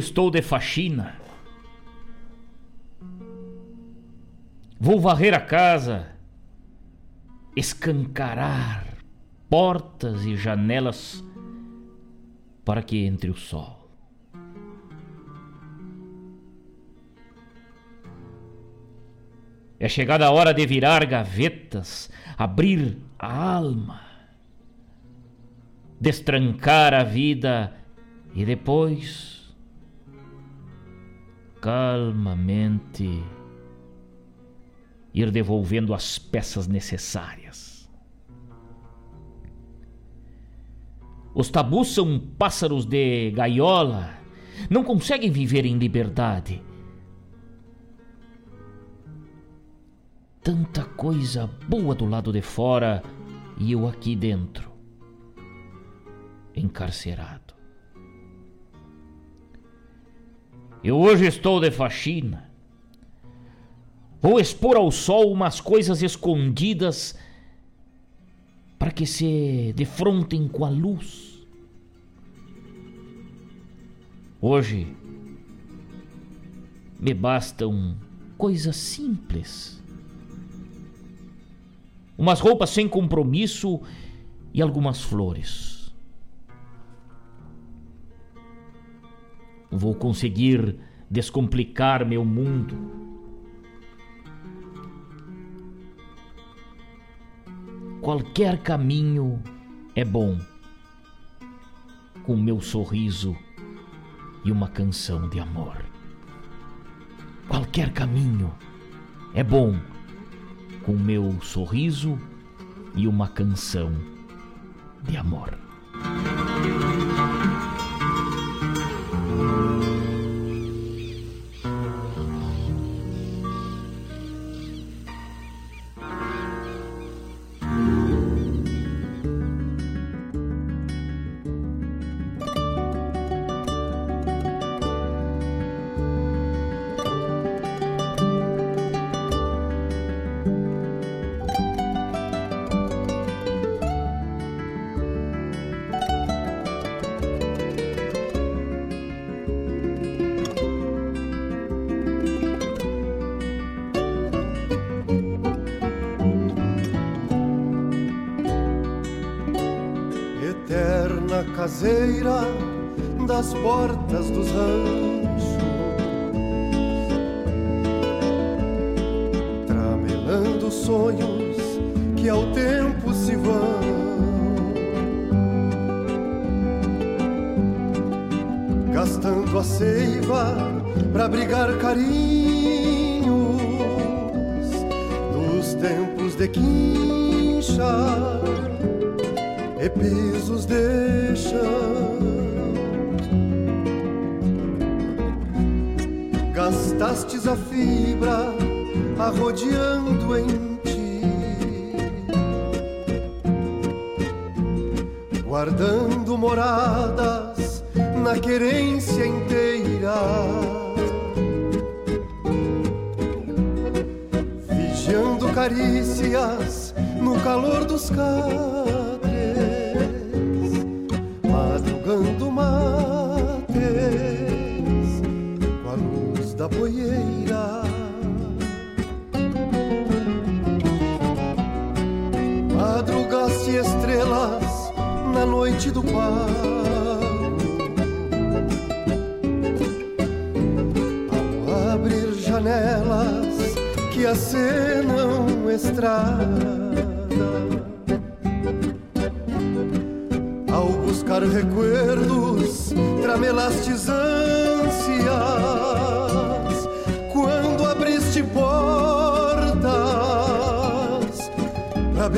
Estou de faxina. Vou varrer a casa, escancarar portas e janelas para que entre o sol. É chegada a hora de virar gavetas, abrir a alma, destrancar a vida e depois, calmamente, ir devolvendo as peças necessárias. Os tabus são pássaros de gaiola, não conseguem viver em liberdade. Tanta coisa boa do lado de fora e eu aqui dentro, encarcerado. Eu hoje estou de faxina. Vou expor ao sol umas coisas escondidas para que se defrontem com a luz. Hoje me bastam coisas simples. Umas roupas sem compromisso e algumas flores. Vou conseguir descomplicar meu mundo. Qualquer caminho é bom, com meu sorriso e uma canção de amor. Qualquer caminho é bom, com meu sorriso e uma canção de amor.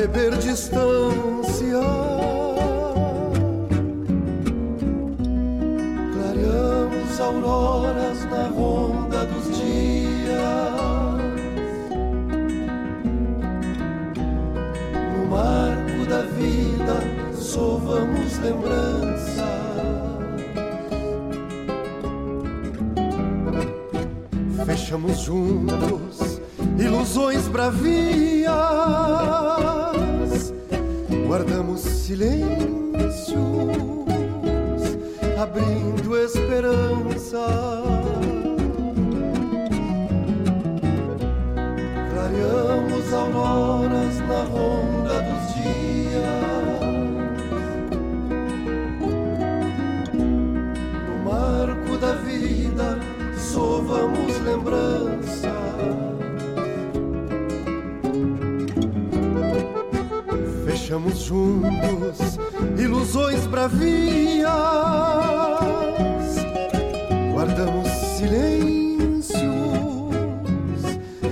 Beber distância. Clareamos auroras na ronda dos dias. No marco da vida sovamos lembranças. Fechamos juntos ilusões bravias, guardamos silêncios, abrindo esperança. Clareamos auroras na ronda dos dias. da vida sovamos lembrança. Fechamos juntos ilusões bravias, guardamos silêncios,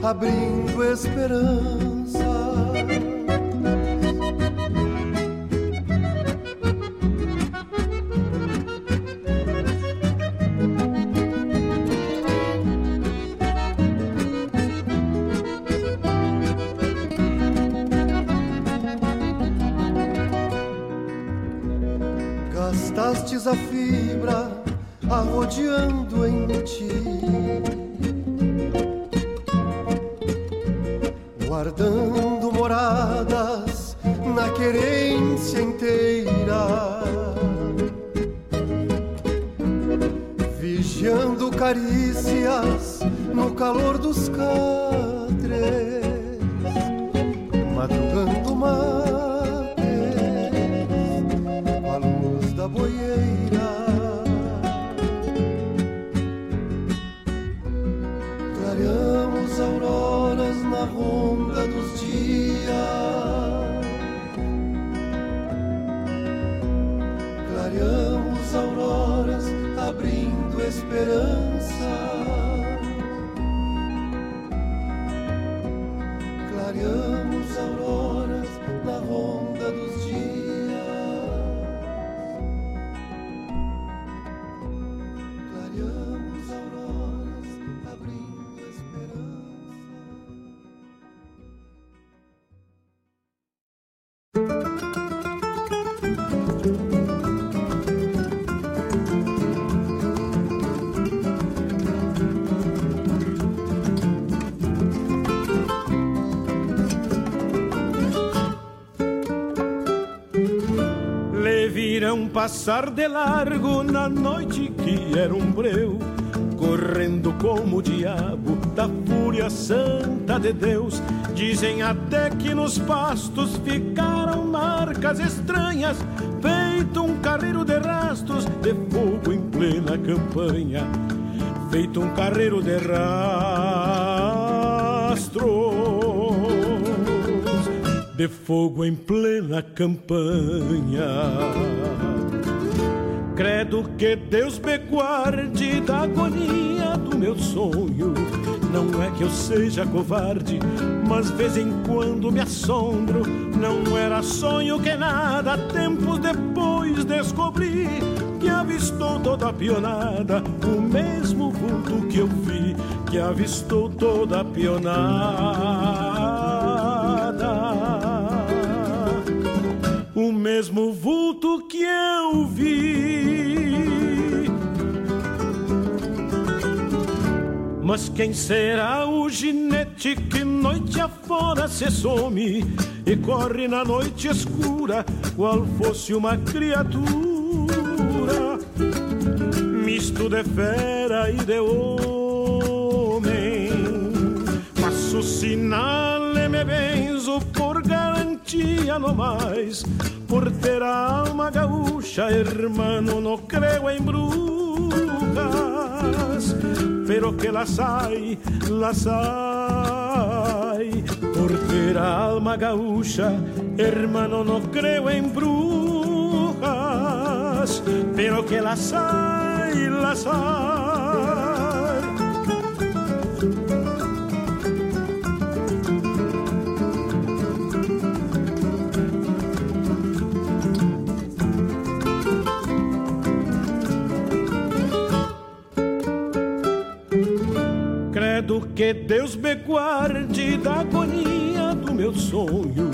abrindo esperança. Passar de largo na noite que era um breu, correndo como o diabo da fúria santa de Deus. Dizem até que nos pastos ficaram marcas estranhas, feito um carreiro de rastros de fogo em plena campanha, feito um carreiro de rastros de fogo em plena campanha. Credo que Deus me guarde da agonia do meu sonho. Não é que eu seja covarde, mas vez em quando me assombro. Não era sonho que nada, tempos depois descobri que avistou toda a pionada, o mesmo vulto que eu vi, que avistou toda a pionada. Mesmo vulto que eu vi. Mas quem será o ginete que noite afora se some e corre na noite escura, qual fosse uma criatura, misto de fera e de homem? Faço sinal me benzo por garantia no mais por ter alma gaúcha, hermano, no creo en brujas, pero que la sai, la sai. Por ter alma gaúcha, hermano, no creo en brujas, pero que la sai, la sai. Que Deus me guarde da agonia do meu sonho.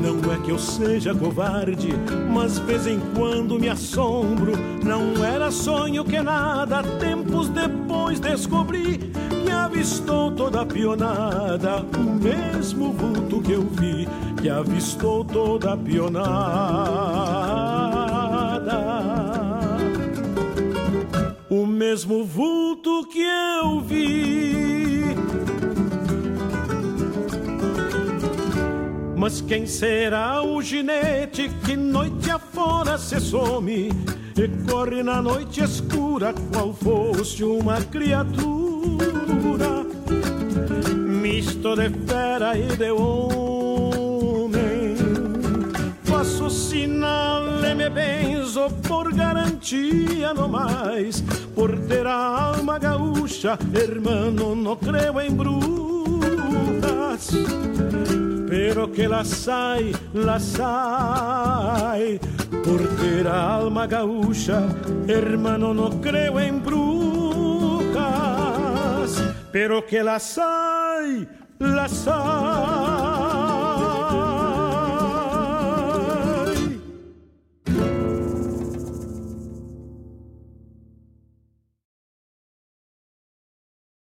Não é que eu seja covarde, mas vez em quando me assombro. Não era sonho que nada, tempos depois descobri que avistou toda a pionada, o mesmo vulto que eu vi, que avistou toda a pionada. O mesmo vulto que eu vi Mas quem será o ginete que noite afora se some e corre na noite escura qual fosse uma criatura misto de fera e de homem? Faço sinal e me benzo por garantia no mais, por ter a alma gaúcha, hermano, não creio em bruxas pero que la sai, la sai. Por ter a alma gaúcha, hermano, no creo en brujas, pero que la sai, la sai.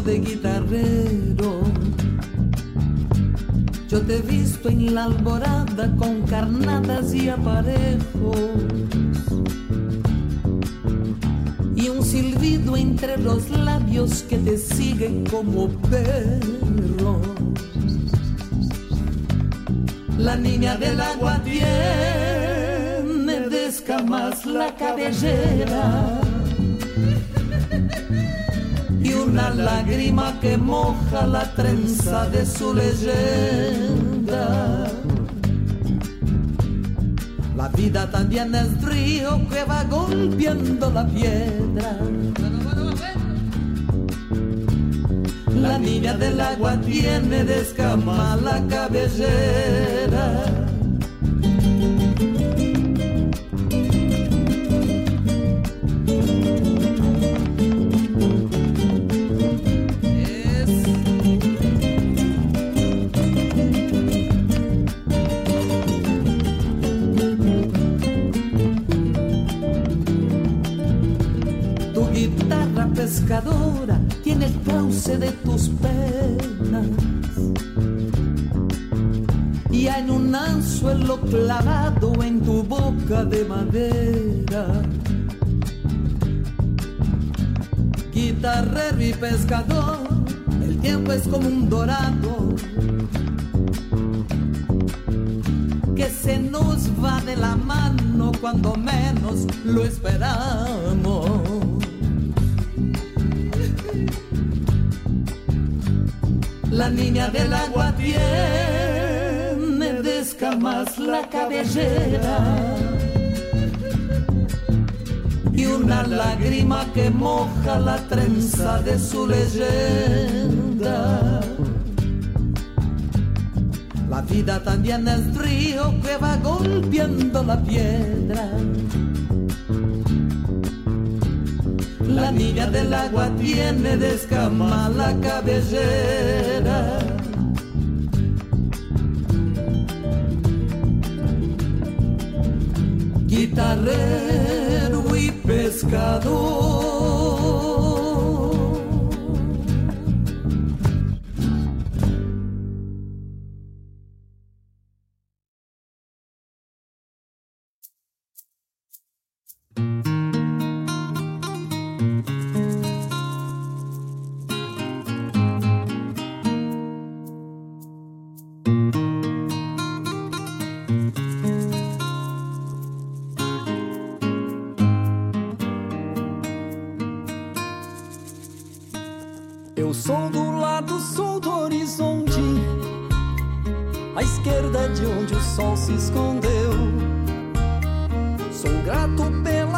de guitarrero. Yo te he visto en la alborada con carnadas y aparejos. Y un silbido entre los labios que te siguen como perro la niña del agua tiene de escamas la cabellera una lágrima que moja la trenza de su leyenda. La vida también es río que va golpeando la piedra. La niña del agua tiene de la cabellera. De madera. Guitarrero y pescador, el tiempo es como un dorado que se nos va de la mano cuando menos lo esperamos. La niña del agua tiene de escamas la cabellera y una lágrima que moja la trenza de su leyenda. La vida también es río que va golpeando la piedra La niña del agua tiene de escama la cabellera. Guitarrero pescador.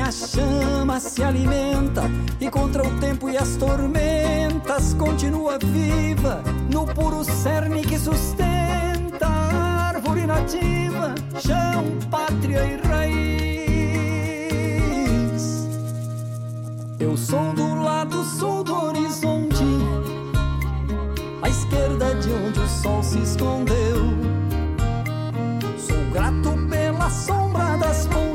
a chama se alimenta e contra o tempo e as tormentas continua viva no puro cerne que sustenta a árvore nativa, chão, pátria e raiz. Eu sou do lado sul do horizonte, à esquerda de onde o sol se escondeu. Sou grato pela sombra das pontes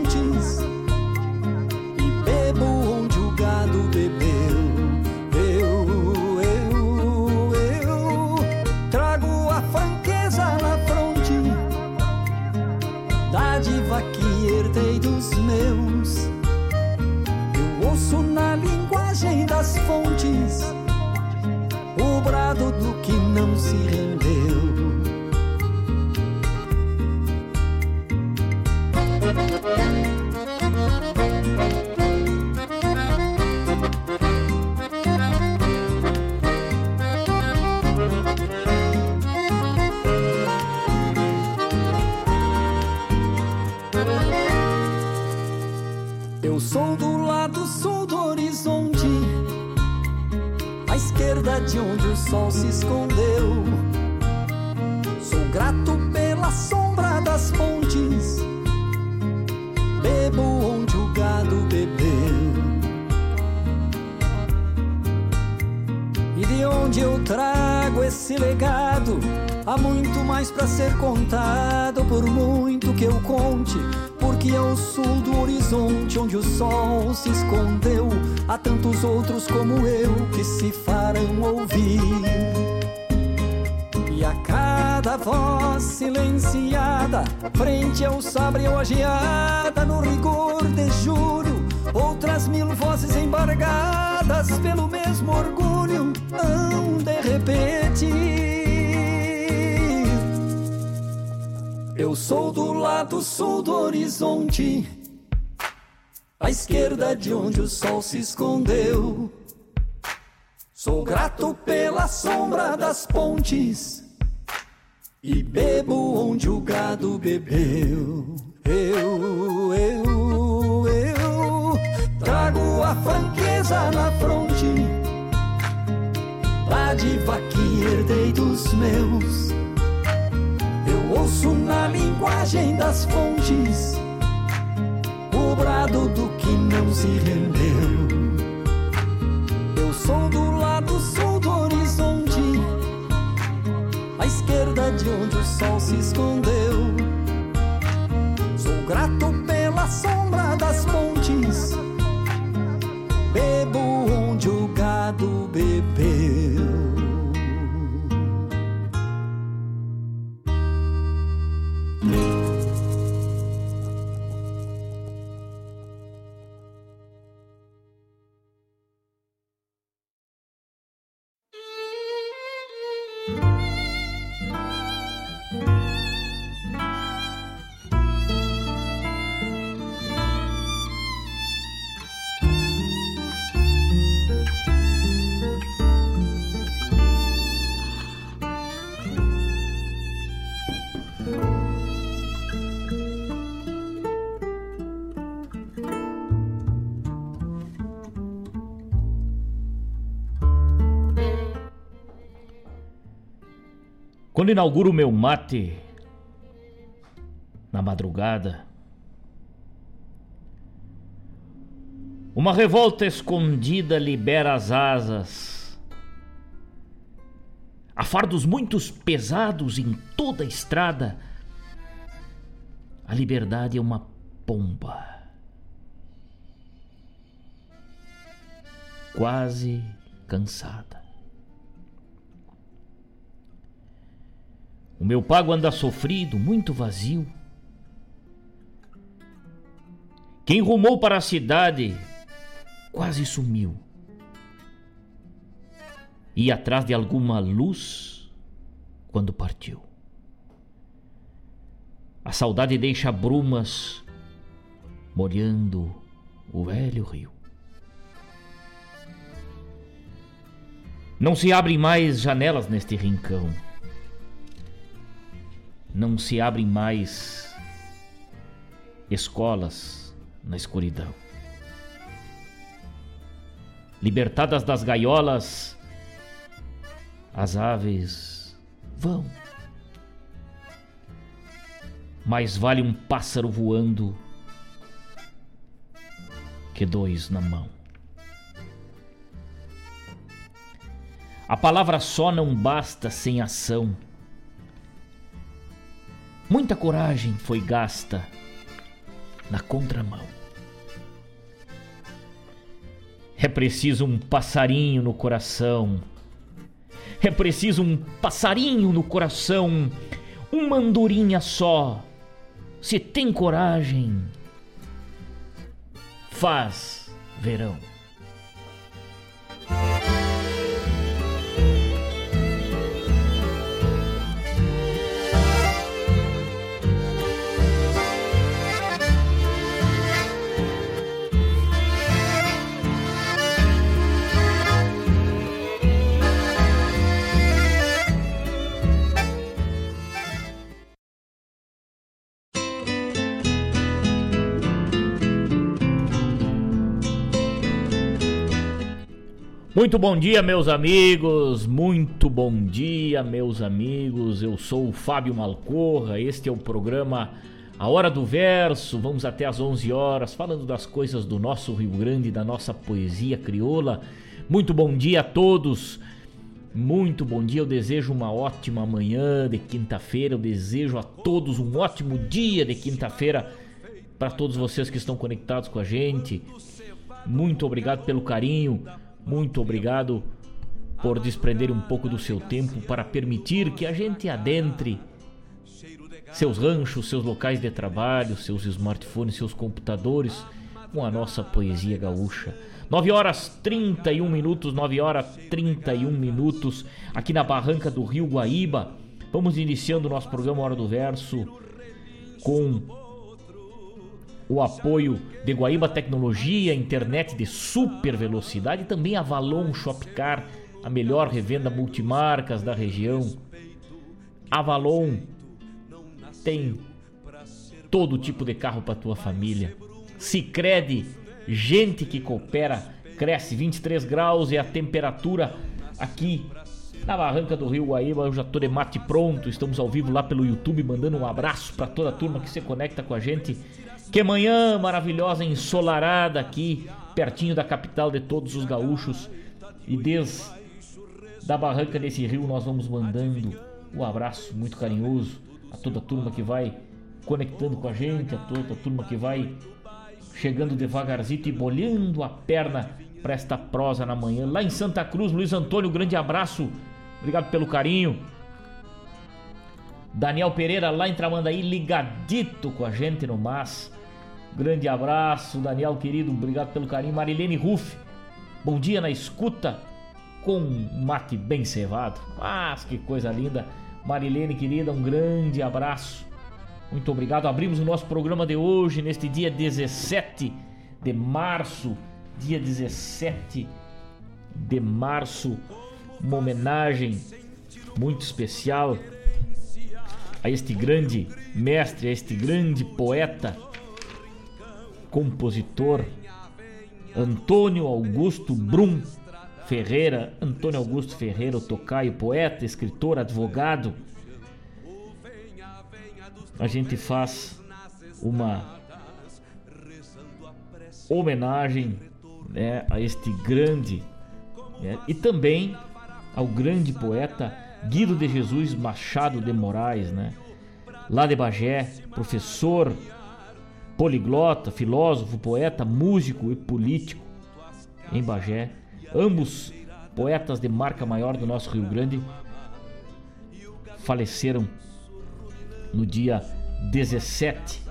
das fontes o brado do que não se rendeu. Eu de onde o sol se escondeu. Sou grato pela sombra das pontes, bebo onde o gado bebeu. E de onde eu trago esse legado, há muito mais para ser contado por muito que eu conte, porque ao sul do horizonte onde o sol se escondeu, há tantos outros como eu que se farão ouvir. E a cada voz silenciada, frente ao sabre ou a geada, no rigor de julho, outras mil vozes embargadas pelo mesmo orgulho, hão de repetir. Eu sou do lado sul do horizonte, à esquerda de onde o sol se escondeu. Sou grato pela sombra das pontes. E bebo onde o gado bebeu. Eu, eu, eu. Trago a franqueza na fronte, dádiva que herdei dos meus ouço na linguagem das fontes o brado do que não se rendeu. Eu sou do lado sul do horizonte, à esquerda de onde o sol se escondeu. Sou grato pela sombra das pontes, bebo onde o gado bebeu. Quando inauguro o meu mate na madrugada, uma revolta escondida libera as asas. Há fardos muito pesados em toda a estrada. A liberdade é uma pomba. Quase cansada. O meu pago anda sofrido, muito vazio. Quem rumou para a cidade quase sumiu. Ia atrás de alguma luz quando partiu. A saudade deixa brumas molhando o velho rio. Não se abrem mais janelas neste rincão não se abrem mais escolas na escuridão. Libertadas das gaiolas, as aves vão. Mais vale um pássaro voando que dois na mão. A palavra só não basta sem ação. Muita coragem foi gasta na contramão. É preciso um passarinho no coração. É preciso um passarinho no coração. Uma andorinha só. Se tem coragem, faz verão. Muito bom dia, meus amigos. Muito bom dia, meus amigos. Eu sou o Fábio Malcorra. Este é o programa A Hora do Verso. Vamos até às 11 horas falando das coisas do nosso Rio Grande, da nossa poesia crioula. Muito bom dia a todos. Muito bom dia, eu desejo uma ótima manhã de quinta-feira, eu desejo a todos um ótimo dia de quinta-feira para todos vocês que estão conectados com a gente. Muito obrigado pelo carinho, muito obrigado por desprender um pouco do seu tempo para permitir que a gente adentre seus ranchos, seus locais de trabalho, seus smartphones, seus computadores com a nossa poesia gaúcha. 9 horas 31 minutos, 9 horas 31 minutos, aqui na barranca do Rio Guaíba. Vamos iniciando o nosso programa Hora do Verso com o apoio de Guaíba Tecnologia, internet de super velocidade e também Avalon Shopcar, a melhor revenda multimarcas da região. Avalon tem todo tipo de carro para tua família. Sicredi gente que coopera, cresce 23 graus e a temperatura aqui na barranca do Rio Guaíba. Eu já tô de mate pronto, estamos ao vivo lá pelo YouTube, mandando um abraço para toda a turma que se conecta com a gente. Que manhã maravilhosa, ensolarada aqui, pertinho da capital de todos os gaúchos. E desde da barranca desse rio nós vamos mandando um abraço muito carinhoso a toda a turma que vai conectando com a gente, a toda a turma que vai chegando devagarzinho e bolhando a perna para esta prosa na manhã. Lá em Santa Cruz, Luiz Antônio, grande abraço. Obrigado pelo carinho. Daniel Pereira lá em Tramandaí, ligadito com a gente no MAS. Grande abraço, Daniel querido, obrigado pelo carinho. Marilene Ruff, bom dia na escuta com mate bem cevado. Mas que coisa linda. Marilene querida, um grande abraço. Muito obrigado. Abrimos o nosso programa de hoje, neste dia 17 de março. Dia 17 de março. Uma homenagem muito especial a este grande mestre, a este grande poeta, compositor, Antônio Augusto Brum Ferreira, Antônio Augusto Ferreira, o tocaio, poeta, escritor, advogado a gente faz uma homenagem né, a este grande né, e também ao grande poeta Guido de Jesus Machado de Moraes, né? Lá de Bagé, professor, poliglota, filósofo, poeta, músico e político em Bagé, ambos poetas de marca maior do nosso Rio Grande, faleceram no dia 17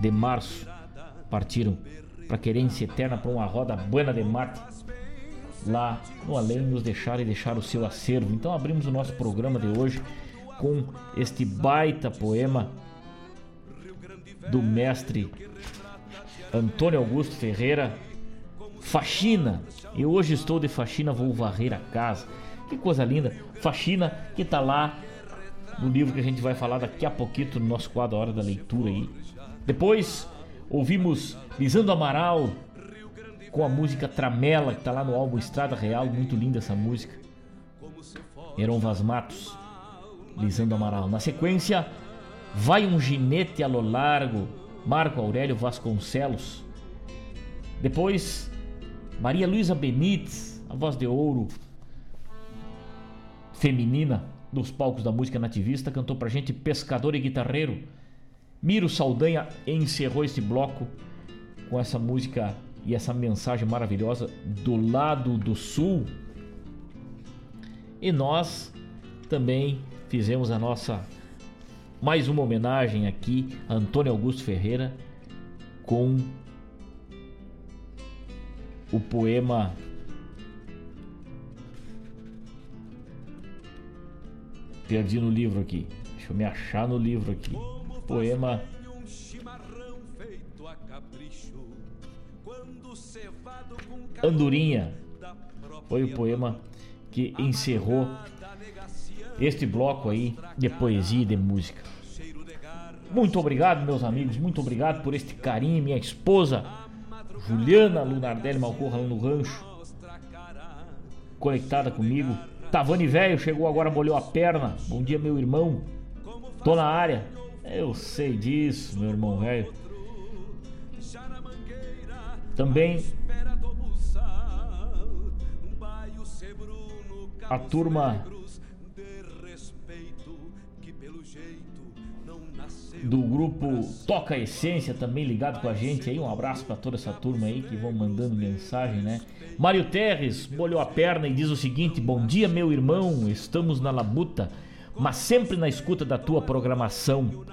de março, partiram para querência eterna para uma roda buena de mate lá no além nos deixar e deixar o seu acervo. Então abrimos o nosso programa de hoje com este baita poema do mestre Antônio Augusto Ferreira, Faxina. E hoje estou de faxina, vou varrer a casa. Que coisa linda! Faxina que está lá no livro que a gente vai falar daqui a pouquinho no nosso quadro Hora da Leitura aí. Depois ouvimos Lisando Amaral com a música Tramela, que está lá no álbum Estrada Real, muito linda essa música. Eram Vaz Matos, Lisando Amaral. Na sequência, Vai um Ginete a lo Largo, Marco Aurélio Vasconcelos. Depois, Maria Luísa Benites, a voz de ouro feminina nos palcos da música nativista, cantou pra gente Pescador e Guitarreiro. Miro Saldanha encerrou esse bloco com essa música e essa mensagem maravilhosa do lado do sul. E nós também fizemos a nossa mais uma homenagem aqui a Antônio Augusto Ferreira com o poema Perdi no livro aqui. Deixa eu me achar no livro aqui. Poema. Andorinha. Foi o poema que encerrou este bloco aí de poesia e de música. Muito obrigado, meus amigos. Muito obrigado por este carinho. Minha esposa, Juliana Lunardelli Malcorra, lá no rancho, conectada comigo Tavani velho chegou agora, molhou a perna. Bom dia, meu irmão. Tô na área. Eu sei disso, meu irmão velho. Também a turma do grupo Toca Essência também ligado com a gente aí. Um abraço para toda essa turma aí que vão mandando mensagem, né? Mário Terres molhou a perna e diz o seguinte: Bom dia, meu irmão, estamos na labuta, mas sempre na escuta da tua programação.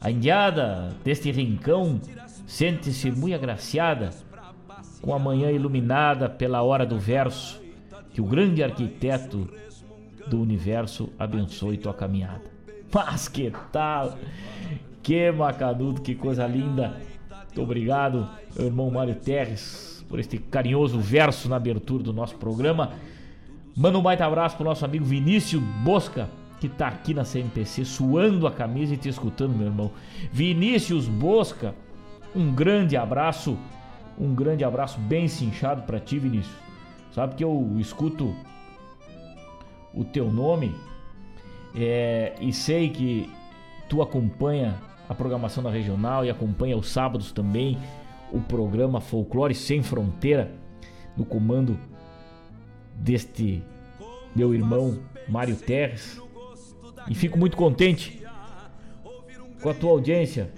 A indiada deste rincão sente-se muito agraciada com a manhã iluminada pela hora do verso. Que o grande arquiteto do universo abençoe tua caminhada. Mas que tal? Que macanudo, que coisa linda. Muito obrigado, meu irmão Mário Terres, por este carinhoso verso na abertura do nosso programa. Manda um baita abraço pro nosso amigo Vinícius Bosca, que tá aqui na CMPC, suando a camisa e te escutando, meu irmão. Vinícius Bosca, um grande abraço, um grande abraço bem cinchado para ti, Vinícius. Sabe que eu escuto o teu nome é, e sei que tu acompanha a programação da regional e acompanha os sábados também o programa Folclore Sem Fronteira no comando deste meu irmão Mário Terres. E fico muito contente com a tua audiência,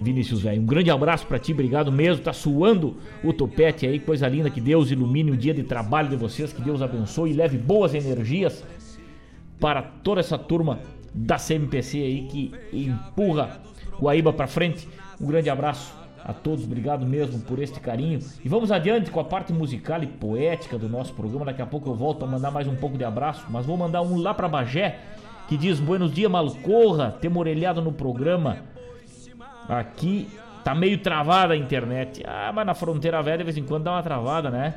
Vinícius velho. Um grande abraço para ti, obrigado mesmo. Tá suando o topete aí, coisa linda. Que Deus ilumine o dia de trabalho de vocês, que Deus abençoe e leve boas energias para toda essa turma da CMPC aí que empurra Guaíba para frente. Um grande abraço a todos, obrigado mesmo por este carinho. E vamos adiante com a parte musical e poética do nosso programa. Daqui a pouco eu volto a mandar mais um pouco de abraço, mas vou mandar um lá para Bagé que diz: Buenos dias, Malcorra, temos orelhado no programa. Aqui tá meio travada a internet. Ah, mas na fronteira velha de vez em quando dá uma travada, né?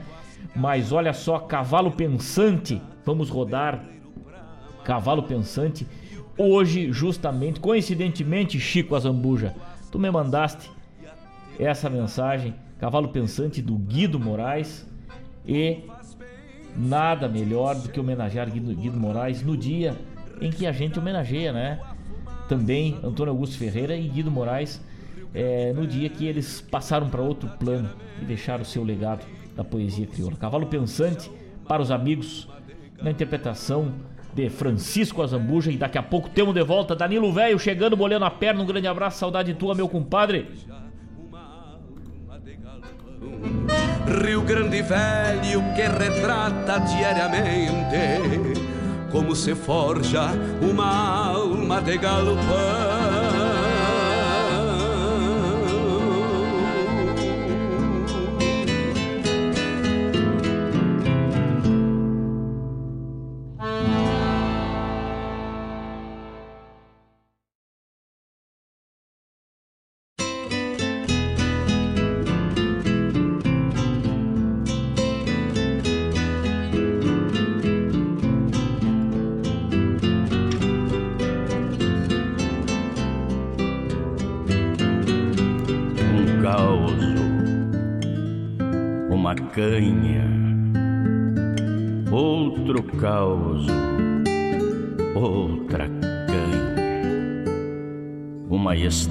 Mas olha só, Cavalo Pensante, vamos rodar Cavalo Pensante hoje, justamente, coincidentemente, Chico Azambuja, tu me mandaste essa mensagem, Cavalo Pensante do Guido Moraes e nada melhor do que homenagear Guido, Guido Moraes no dia em que a gente homenageia, né? Também Antônio Augusto Ferreira e Guido Moraes é, no dia que eles passaram para outro plano e deixaram o seu legado da poesia crioula. Cavalo Pensante para os amigos na interpretação de Francisco Azambuja. E daqui a pouco temos de volta Danilo Velho chegando, molhando a perna. Um grande abraço, saudade tua, meu compadre. Rio Grande Velho que retrata diariamente como se forja uma alma de galopão.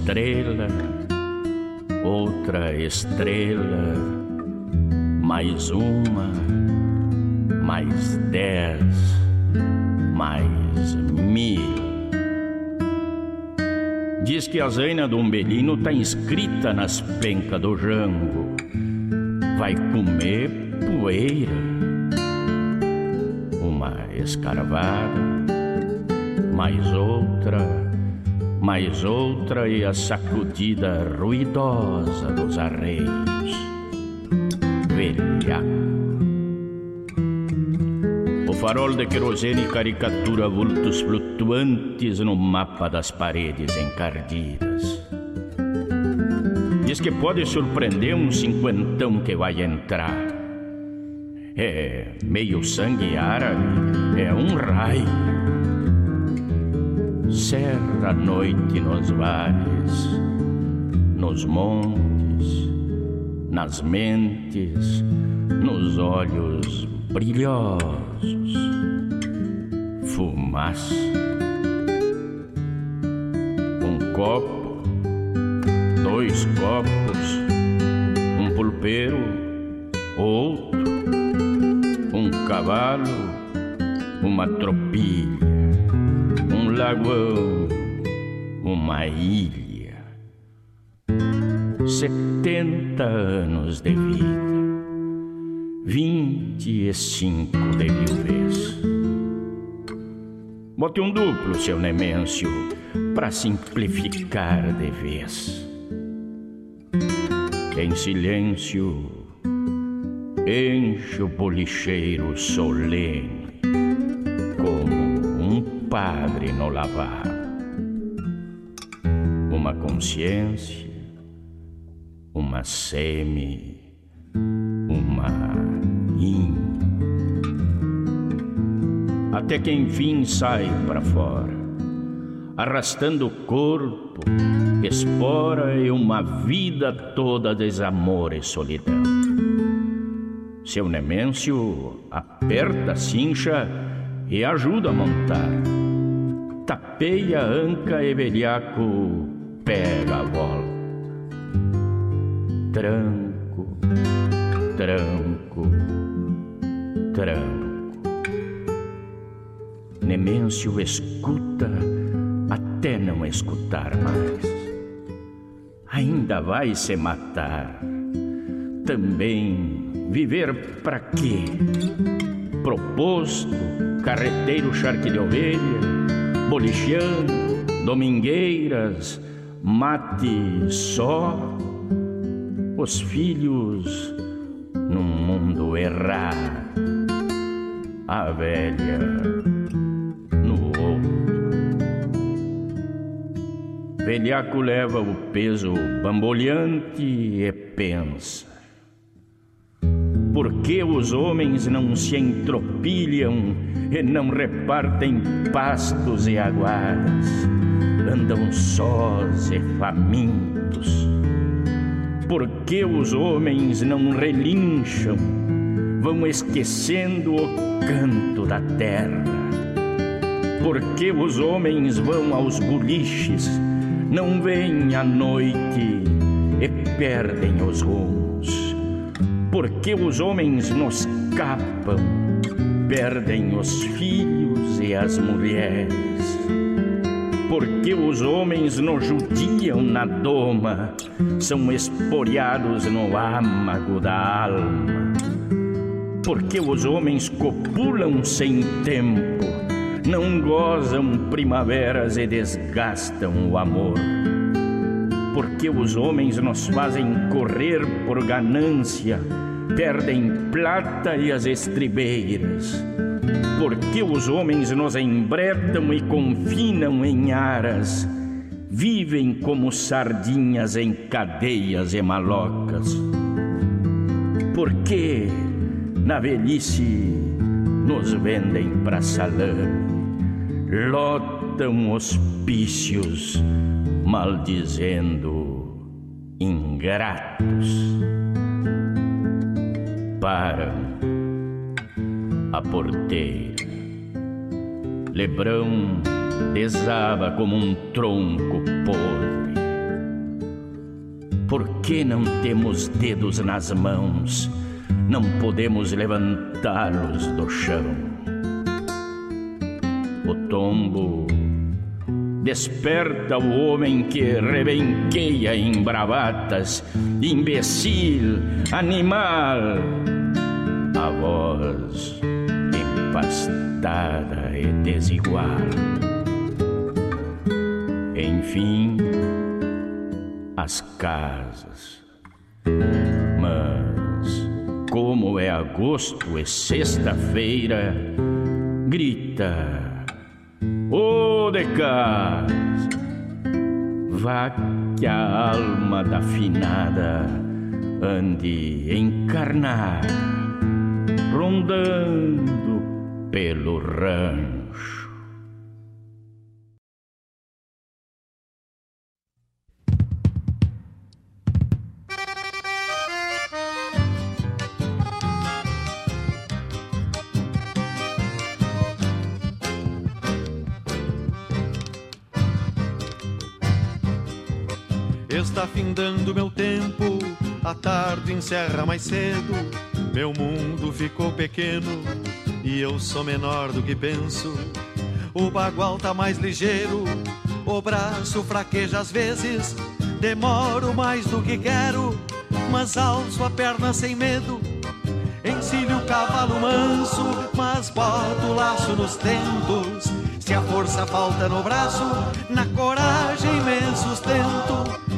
Estrela, outra estrela, mais uma, mais dez, mais mil. Diz que a zaina do umbelino tá inscrita nas pencas do jango vai comer poeira. Uma escarvada, mais outra, mais outra e a sacudida ruidosa dos arreios. Velhaco. O farol de querosene caricatura vultos flutuantes no mapa das paredes encardidas. Diz que pode surpreender um cinquentão que vai entrar. É meio sangue árabe, é um raio. Serra a noite nos vales, nos montes, nas mentes, nos olhos brilhosos. Fumaça. Um copo dois copos, um pulpeiro, outro, um cavalo, uma tropilha, uma ilha. Setenta anos de vida, vinte e cinco de. Bote um duplo, seu Nemêncio, para simplificar de vez. Em silêncio, enche o policheiro solene, padre no lavar. Uma consciência, uma semi, uma in. Até que enfim sai para fora, arrastando o corpo, espora e uma vida toda desamor e solidão. Seu Nemêncio aperta a cincha e ajuda a montar. Tapeia anca e velhaco pega a volta. Tranco, tranco, tranco. Nemêncio escuta até não escutar mais. Ainda vai se matar. Também Viver para quê? Proposto, carreteiro charque de ovelha, bolicheando, domingueiras, mate só, os filhos num mundo errado, a velha no outro. Velhaco leva o peso bamboleante e pensa por que os homens não se entropilham e não repartem pastos e aguadas? Andam sós e famintos. Por que os homens não relincham? Vão esquecendo o canto da terra. Por que os homens vão aos boliches, não vêm à noite e perdem os rumos? Porque os homens nos capam, perdem os filhos e as mulheres. Porque os homens nos judiam na doma, são esporeados no âmago da alma. Porque os homens copulam sem tempo, não gozam primaveras e desgastam o amor porque os homens nos fazem correr por ganância, perdem plata e as estribeiras. Porque os homens nos embretam e confinam em aras, vivem como sardinhas em cadeias e malocas. Porque na velhice nos vendem para salame, lotam hospícios maldizendo ingratos. A porteira. Lebrão desaba como um tronco podre. Por que não temos dedos nas mãos? Não podemos levantá-los do chão. O tombo Desperta o homem que rebenqueia em bravatas, imbecil, animal. A voz empastada e desigual. Enfim, as casas. Mas, como é agosto e sexta-feira, grita Ô de casa, vá que a alma da finada ande encarnada, rondando pelo rancho. Está findando meu tempo, a tarde encerra mais cedo. Meu mundo ficou pequeno e eu sou menor do que penso. O bagual tá mais ligeiro, o braço fraqueja às vezes. Demoro mais do que quero, mas alço a perna sem medo. Encilho o cavalo manso, mas boto o laço nos tentos. Se a força falta no braço, na coragem me sustento.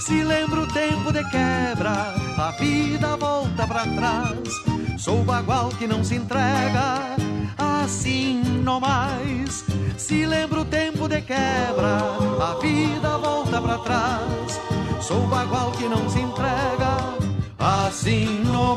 Se lembro o tempo de quebra, a vida volta para trás. Sou bagual que não se entrega, assim não mais. Se lembro o tempo de quebra, a vida volta para trás. Sou bagual que não se entrega, assim não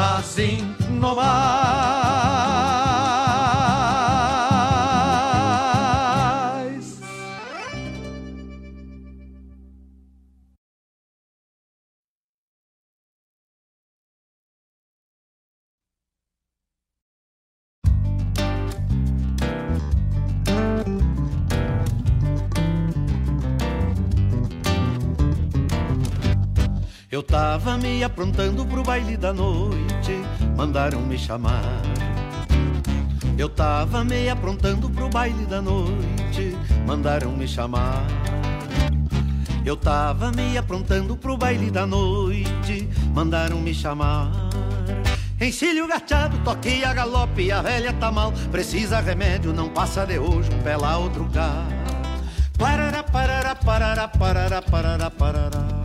assim nomás. Eu tava me aprontando pro baile da noite, mandaram me chamar. Eu tava me aprontando pro baile da noite, mandaram me chamar. Eu tava me aprontando pro baile da noite, mandaram me chamar. Encilho gachado, toquei a galope, a velha tá mal, precisa remédio, não passa de hoje lá, outro cá. Parará, parará, parará, parará, parará, parará.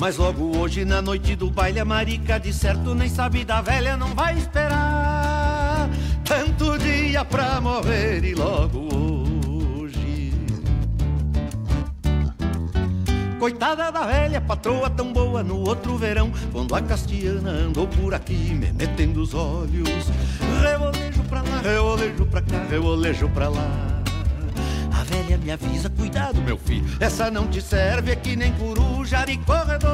Mas logo hoje, na noite do baile, a marica de certo nem sabe da velha, não vai esperar tanto dia pra morrer e logo hoje. Coitada da velha, patroa tão boa no outro verão, quando a castiana andou por aqui me metendo os olhos. Revolejo pra lá, revolejo pra cá, revolejo pra lá velha me avisa: Cuidado, meu filho, essa não te serve, é que nem coruja de corredor.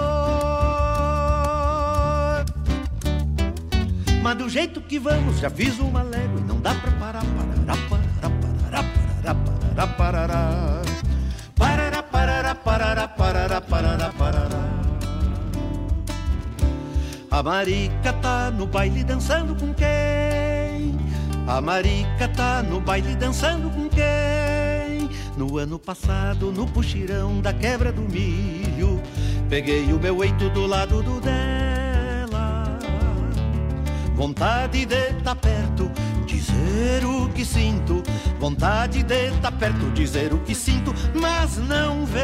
Mas do jeito que vamos, já fiz uma légua e não dá pra parar, parará, parará, parará, parará, parará, parará. Parará, parará, parará, parará, parará, parará. A marica tá no baile dançando com quem? A marica tá no baile dançando com quem? No ano passado, no puxirão da quebra do milho, peguei o meu eito do lado do dela. vontade de tá perto, dizer o que sinto, vontade de tá perto, dizer o que sinto, mas não vem.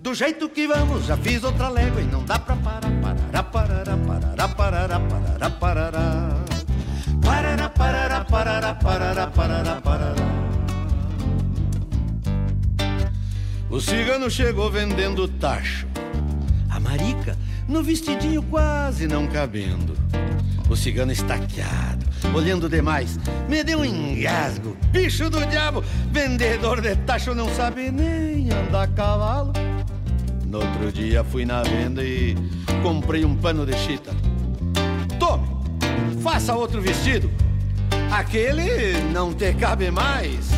Do jeito que vamos, já fiz outra légua e não dá pra parar, parar, parar, parar, parar, parar, parar, Parará, parará, parará, parará. O cigano chegou vendendo tacho. A marica no vestidinho quase não cabendo. O cigano estaqueado, olhando demais, me deu um engasgo. Bicho do diabo, vendedor de tacho não sabe nem andar a cavalo. No outro dia fui na venda e comprei um pano de chita. Tome, faça outro vestido. Aquele não te cabe mais.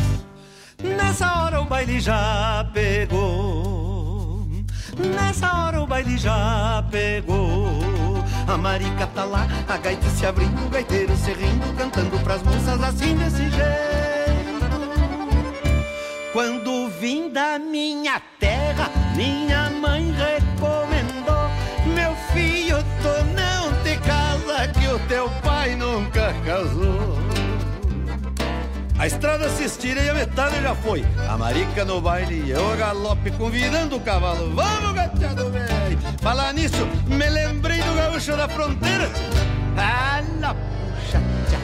Nessa hora o baile já pegou. Nessa hora o baile já pegou. A marica tá lá, a gaita se abrindo, o gaiteiro se rindo, cantando pras moças assim desse jeito. Quando vim da minha terra, minha mãe recomendou: Meu filho, tu não te casa, que o teu pai nunca casou. A estrada se estira e a metade já foi. A marica no baile e eu a galope convidando o cavalo. Vamos, gateado velho! Falar nisso, me lembrei do gaúcho da fronteira. Ala, puxa, tchá,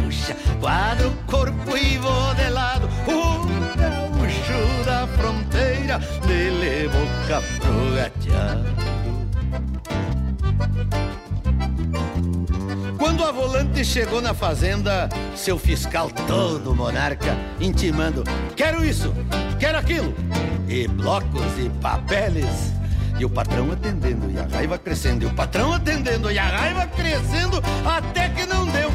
puxa, quadro, corpo e vou de lado. O gaúcho da fronteira me levou pro gateado. Quando a volante chegou na fazenda, seu fiscal todo monarca, intimando: quero isso, quero aquilo, e blocos e papeles. E o patrão atendendo e a raiva crescendo, e o patrão atendendo e a raiva crescendo, até que não deu.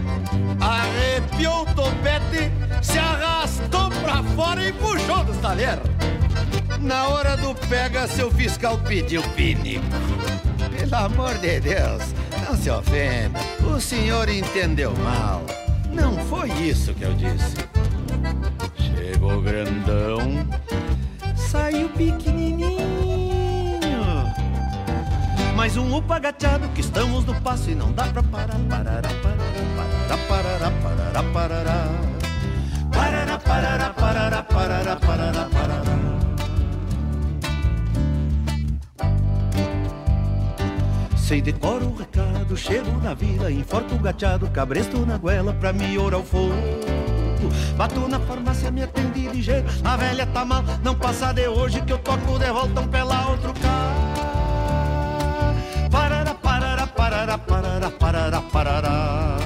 Arrepiou o topete, se arrastou pra fora e puxou do talher. Na hora do pega, seu fiscal pediu pinico. Pelo amor de Deus, não se ofenda. O senhor entendeu mal. Não foi isso que eu disse. Chegou grandão, saiu pequenininho. Mais um upa agachado que estamos no passo e não dá pra parar, parar, parar, parar, parar, parar, parar. Parará, parará, parará, parará, parará, parará. Sei decoro o recado, chego na vila, enforco o gateado, cabresto na goela pra me orar o fogo. Bato na farmácia, me atendi ligeiro, a velha tá mal, não passa de hoje que eu toco de volta um pela outro carro. Parará, parará, parará, parará, parará, parará.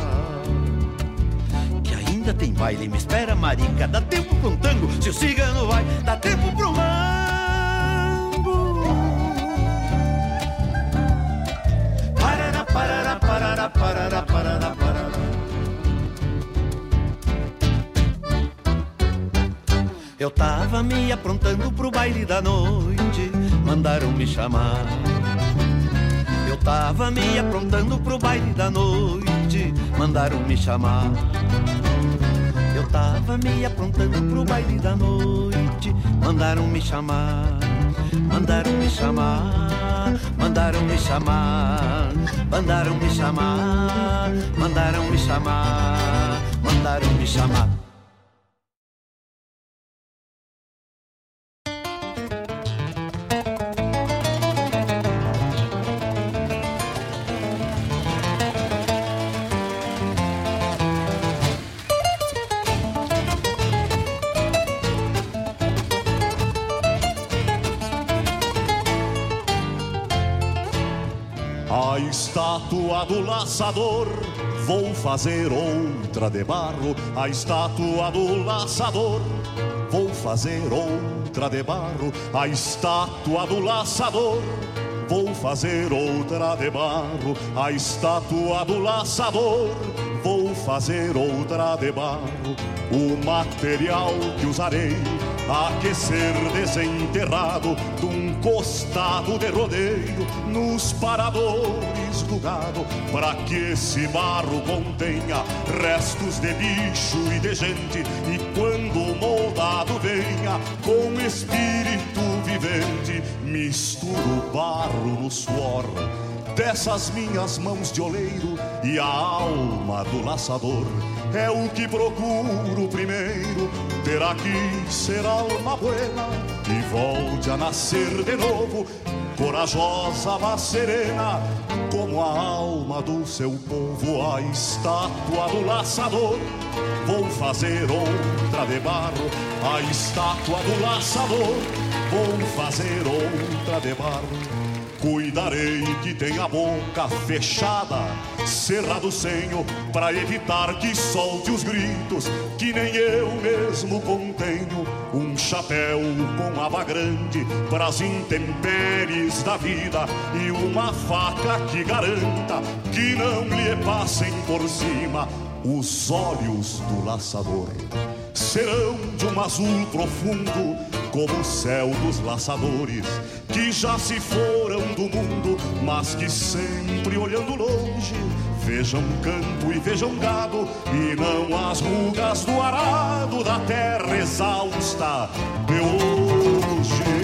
Que ainda tem baile, me espera marica, dá tempo pra um tango, se o cigano vai, dá tempo pra um parará, parará, parará. Eu tava me aprontando pro baile da noite, mandaram me chamar. Eu tava me aprontando pro baile da noite, mandaram me chamar. Eu tava me aprontando pro baile da noite, mandaram me chamar, mandaram me chamar, mandaram me chamar. Mandaram me chamar, mandaram me chamar, mandaram me chamar. Vou fazer outra de barro, a estátua do laçador. Vou fazer outra de barro, a estátua do laçador. Vou fazer outra de barro, a estátua do laçador. Vou fazer outra de barro, o material que usarei aquecer desenterrado de um costado de rodeio nos paradores do gado, para que esse barro contenha restos de bicho e de gente, e quando moldado venha com espírito vivente, misturo barro no suor dessas minhas mãos de oleiro e a alma do laçador. É o que procuro primeiro. Ter aqui ser alma buena e volte a nascer de novo. Corajosa, mas serena como a alma do seu povo a estátua do laçador. Vou fazer outra de barro a estátua do laçador. Vou fazer outra de barro Cuidarei que tenha a boca fechada, cerrado o senho, para evitar que solte os gritos, que nem eu mesmo contenho. Um chapéu com aba grande para as intempéries da vida e uma faca que garanta que não lhe passem por cima os olhos do laçador. Serão de um azul profundo como o céu dos laçadores que já se foram do mundo, mas que sempre olhando longe vejam campo e vejam gado e não as rugas do arado da terra exausta de hoje.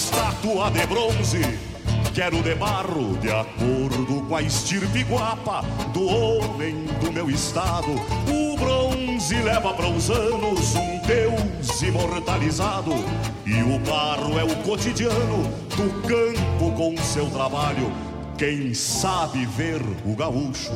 Estátua de bronze. Quero de barro, de acordo com a estirpe guapa do homem do meu estado. O bronze leva para os anos um Deus imortalizado. E o barro é o cotidiano do campo com seu trabalho quem sabe ver o gaúcho,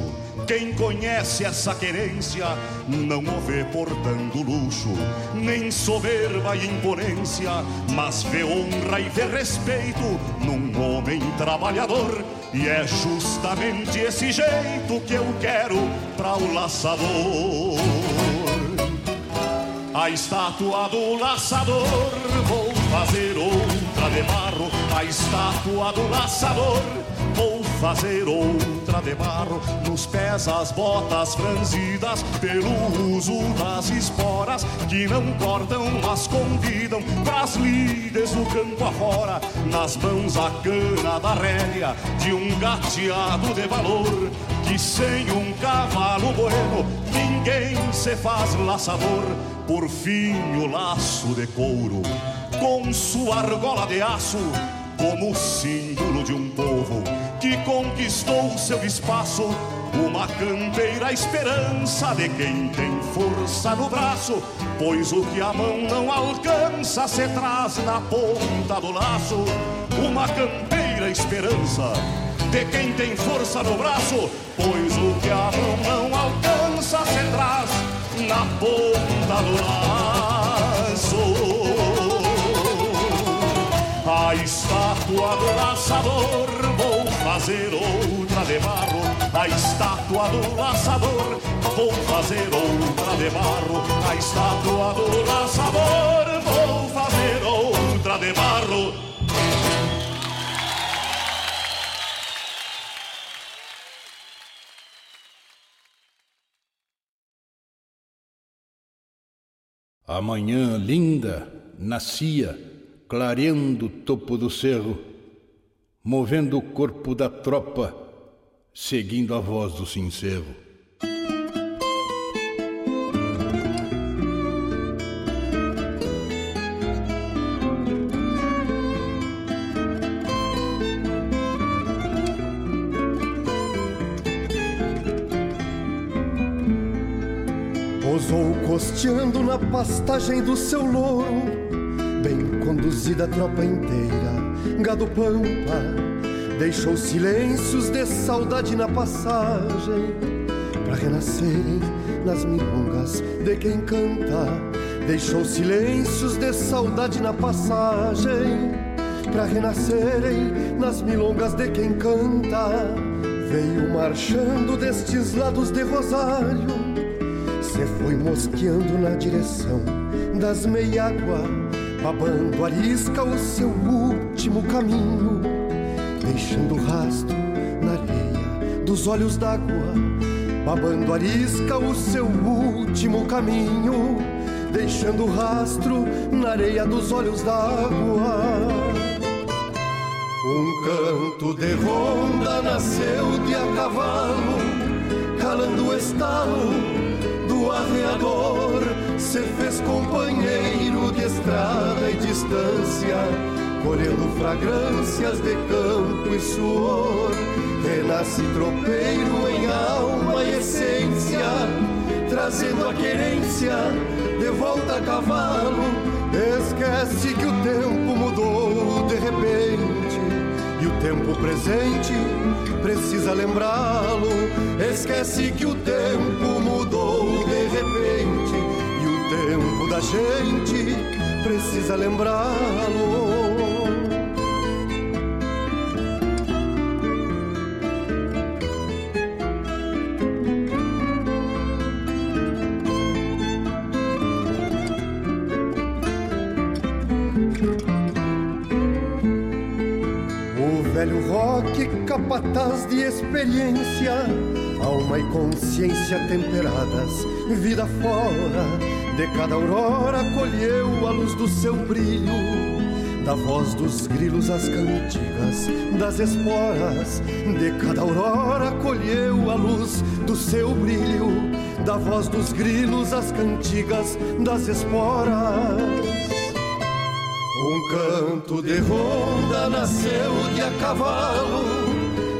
quem conhece essa querência, não o vê portando luxo, nem soberba e imponência, mas vê honra e vê respeito num homem trabalhador. E é justamente esse jeito que eu quero para o laçador. A estátua do laçador, vou fazer outra de barro. A estátua do laçador Vou fazer outra de barro. Nos pés as botas franzidas Pelo uso das esporas Que não cortam, mas convidam Pras lides do campo afora. Nas mãos a cana da rédea De um gateado de valor Que sem um cavalo bueno Ninguém se faz laçador Por fim o laço de couro Com sua argola de aço como símbolo de um povo que conquistou seu espaço, uma campeira esperança de quem tem força no braço, pois o que a mão não alcança se traz na ponta do laço, uma campeira esperança de quem tem força no braço, pois o que a mão não alcança se traz na ponta do laço. A estátua do laçador, fazer outra de barro. A estátua do laçador, vou fazer outra de barro. A estátua do laçador, vou fazer outra de barro. Amanhã linda nascia clareando o topo do cerro, movendo o corpo da tropa, seguindo a voz do sincero. Pousou costeando na pastagem do seu louro Bem conduzida a tropa inteira, gado pampa, deixou silêncios de saudade na passagem, para renascerem nas milongas de quem canta. Deixou silêncios de saudade na passagem, para renascerem nas milongas de quem canta. Veio marchando destes lados de Rosário, se foi mosqueando na direção das meiáguas babando arisca o seu último caminho, deixando rastro na areia dos olhos d'água, babando arisca o seu último caminho, deixando rastro na areia dos olhos d'água. Um canto de ronda nasceu de a cavalo, calando o estalo do arreador. Se fez companheiro de estrada e distância, colhendo fragrâncias de campo e suor. Renasce tropeiro em alma e essência, trazendo a querência de volta a cavalo. Esquece que o tempo mudou de repente e o tempo presente precisa lembrá-lo. Esquece que o tempo mudou da gente precisa lembrá-lo. velho rock, capataz de experiência, alma e consciência temperadas, vida fora, de cada aurora colheu a luz do seu brilho, da voz dos grilos as cantigas, das esporas, de cada aurora colheu a luz do seu brilho, da voz dos grilos as cantigas, das esporas. Um canto de ronda nasceu de a cavalo,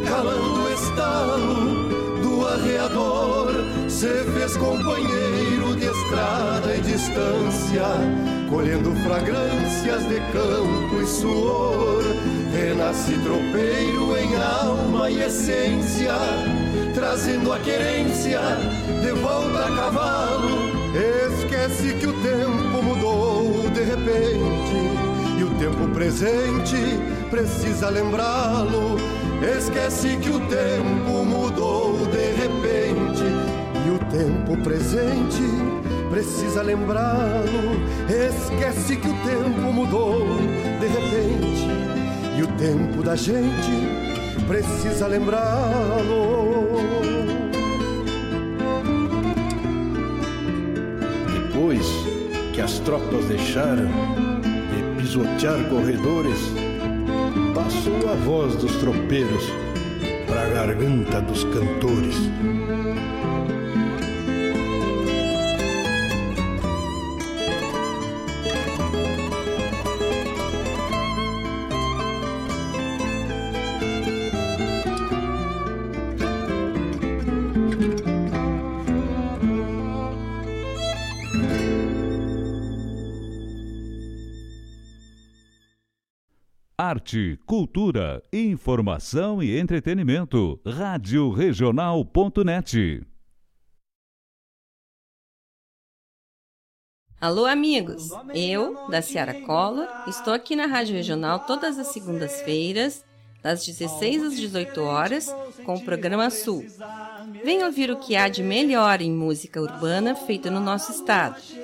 calando o estalo do arreador. Se fez companheiro estrada e distância, colhendo fragrâncias de campo e suor. Renasce tropeiro em alma e essência, trazendo a querência de volta a cavalo. Esquece que o tempo mudou de repente e o tempo presente precisa lembrá-lo. Esquece que o tempo mudou de repente e o tempo presente precisa lembrá-lo. Esquece que o tempo mudou de repente e o tempo da gente precisa lembrá-lo. Depois que as tropas deixaram pisotear corredores, passou a voz dos tropeiros para a garganta dos cantores. Arte, cultura, informação e entretenimento. Rádio Regional.net. Alô, amigos! Eu, da Ciara Collor, estou aqui na Rádio Regional todas as segundas-feiras, das 16 às 18 horas, com o programa Sul. Venha ouvir o que há de melhor em música urbana feita no nosso estado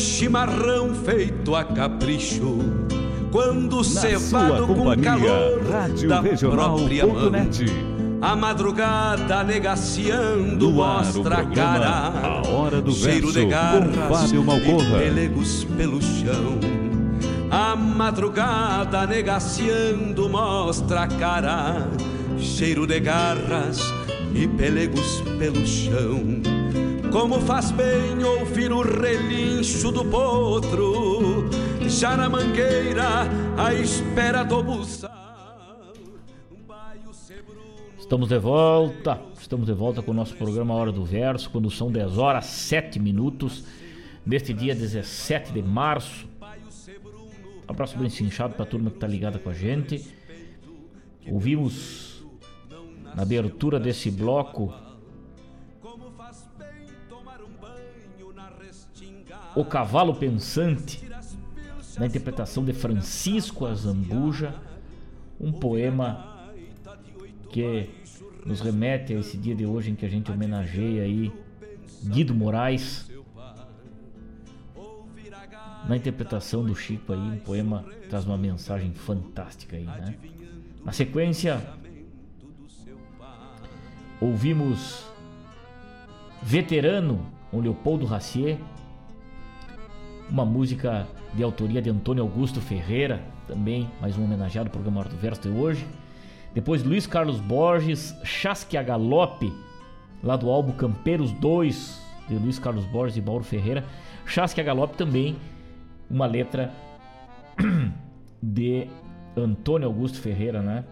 Chimarrão feito a capricho. Quando cevado com calor Rádio da própria mão. net. A madrugada negaciando mostra a cara. A Hora do cheiro Verso, de garras e pelegos pelo chão. A madrugada negaciando mostra a cara. Cheiro de garras e pelegos pelo chão. Como faz bem ouvir o relincho do potro, já na mangueira, à espera do buçal. Estamos de volta, estamos de volta com o nosso programa Hora do Verso, quando são 10 horas 7 minutos, neste dia 17 de março. Abraço bem cinchado para a turma que está ligada com a gente. Ouvimos na abertura desse bloco O Cavalo Pensante, na interpretação de Francisco Azambuja, um poema que nos remete a esse dia de hoje em que a gente homenageia aí Guido Moraes, na interpretação do Chico aí, um poema traz uma mensagem fantástica aí, né? Na sequência, ouvimos Veterano, com Leopoldo Racier, uma música de autoria de Antônio Augusto Ferreira, também mais um homenageado ao programa Hora do Verso de hoje. Depois Luiz Carlos Borges, Chasque a Galope, lá do álbum Campeiros 2, de Luiz Carlos Borges e Mauro Ferreira. Chasque a Galope também, uma letra de Antônio Augusto Ferreira, né?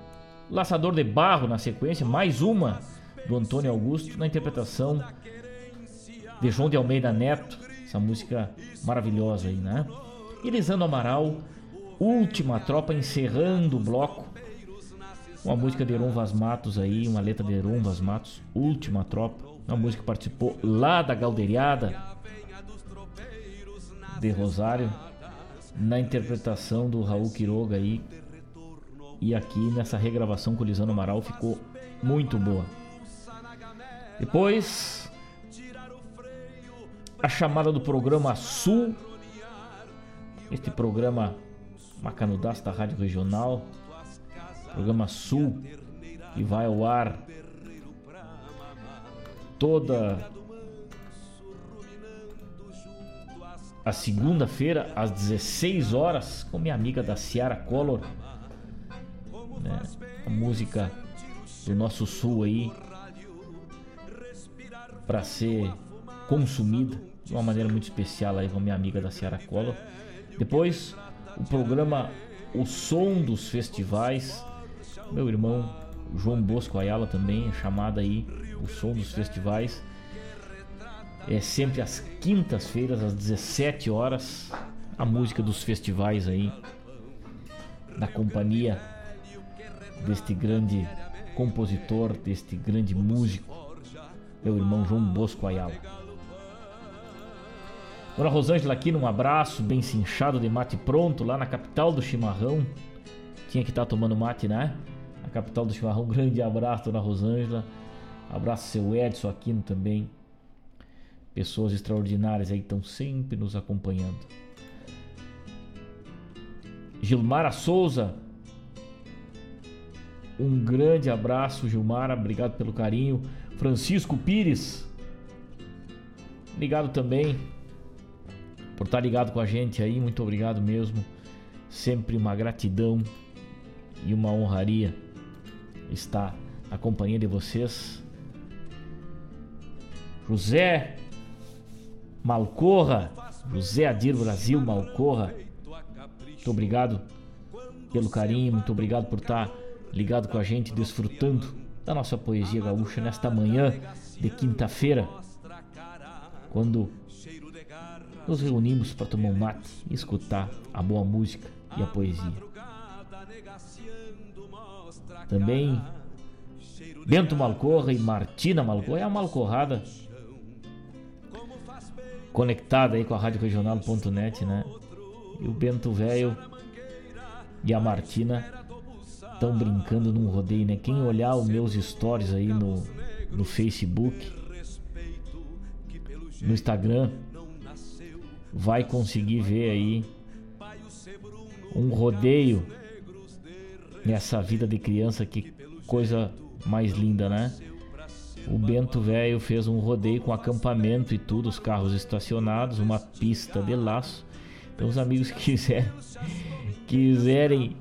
Laçador de Barro na sequência, mais uma do Antônio Augusto na interpretação de João de Almeida Neto, essa música maravilhosa aí, né? Elisandro Amaral, Última Tropa, encerrando o bloco. Uma música de Heron Vaz Matos aí, uma letra de Heron Vaz Matos, Última Tropa. Uma música que participou lá da Galderiada de Rosário, na interpretação do Raul Quiroga aí. E aqui nessa regravação com o Elisandro Amaral ficou muito boa. Depois, a chamada do programa Sul. Este programa Macanudaço da Rádio Regional. Programa Sul, que vai ao ar toda a segunda-feira às 16 horas com minha amiga da Ciara Collor. Né? A música do nosso sul aí para ser consumida de uma maneira muito especial aí com minha amiga da Ciara Collor. Depois, o programa O Som dos Festivais, meu irmão João Bosco Ayala também, chamada aí O Som dos Festivais. É sempre às quintas-feiras, às 17 horas, a música dos festivais aí, na companhia deste grande compositor, deste grande músico, meu irmão João Bosco Ayala. Dona Rosângela aqui, um abraço bem cinchado de mate pronto, lá na capital do chimarrão. Tinha que estar tomando mate, né? Na capital do chimarrão. Grande abraço, Dona Rosângela. Abraço seu Edson Aquino também. Pessoas extraordinárias aí estão sempre nos acompanhando. Gilmara Souza, Um grande abraço, Gilmara. Obrigado pelo carinho. Francisco Pires. Obrigado também por estar ligado com a gente aí. Muito obrigado mesmo. Sempre uma gratidão e uma honraria estar na companhia de vocês. José Malcorra, José Adir Brasil Malcorra. Muito obrigado pelo carinho, muito obrigado por estar ligado com a gente, desfrutando da nossa poesia gaúcha nesta manhã de quinta-feira, quando nos reunimos para tomar um mate e escutar a boa música e a poesia. Também Bento Malcorra e Martina Malcorra, é a Malcorrada conectada aí com a Rádio Regional.net, né? E o Bento Velho e a Martina estão brincando num rodeio, né? Quem olhar os meus stories aí no, no Facebook, no Instagram, vai conseguir ver aí um rodeio nessa vida de criança, que coisa mais linda, né? O Bento Velho fez um rodeio com acampamento e tudo, os carros estacionados, uma pista de laço. Então os amigos que quiserem, quiserem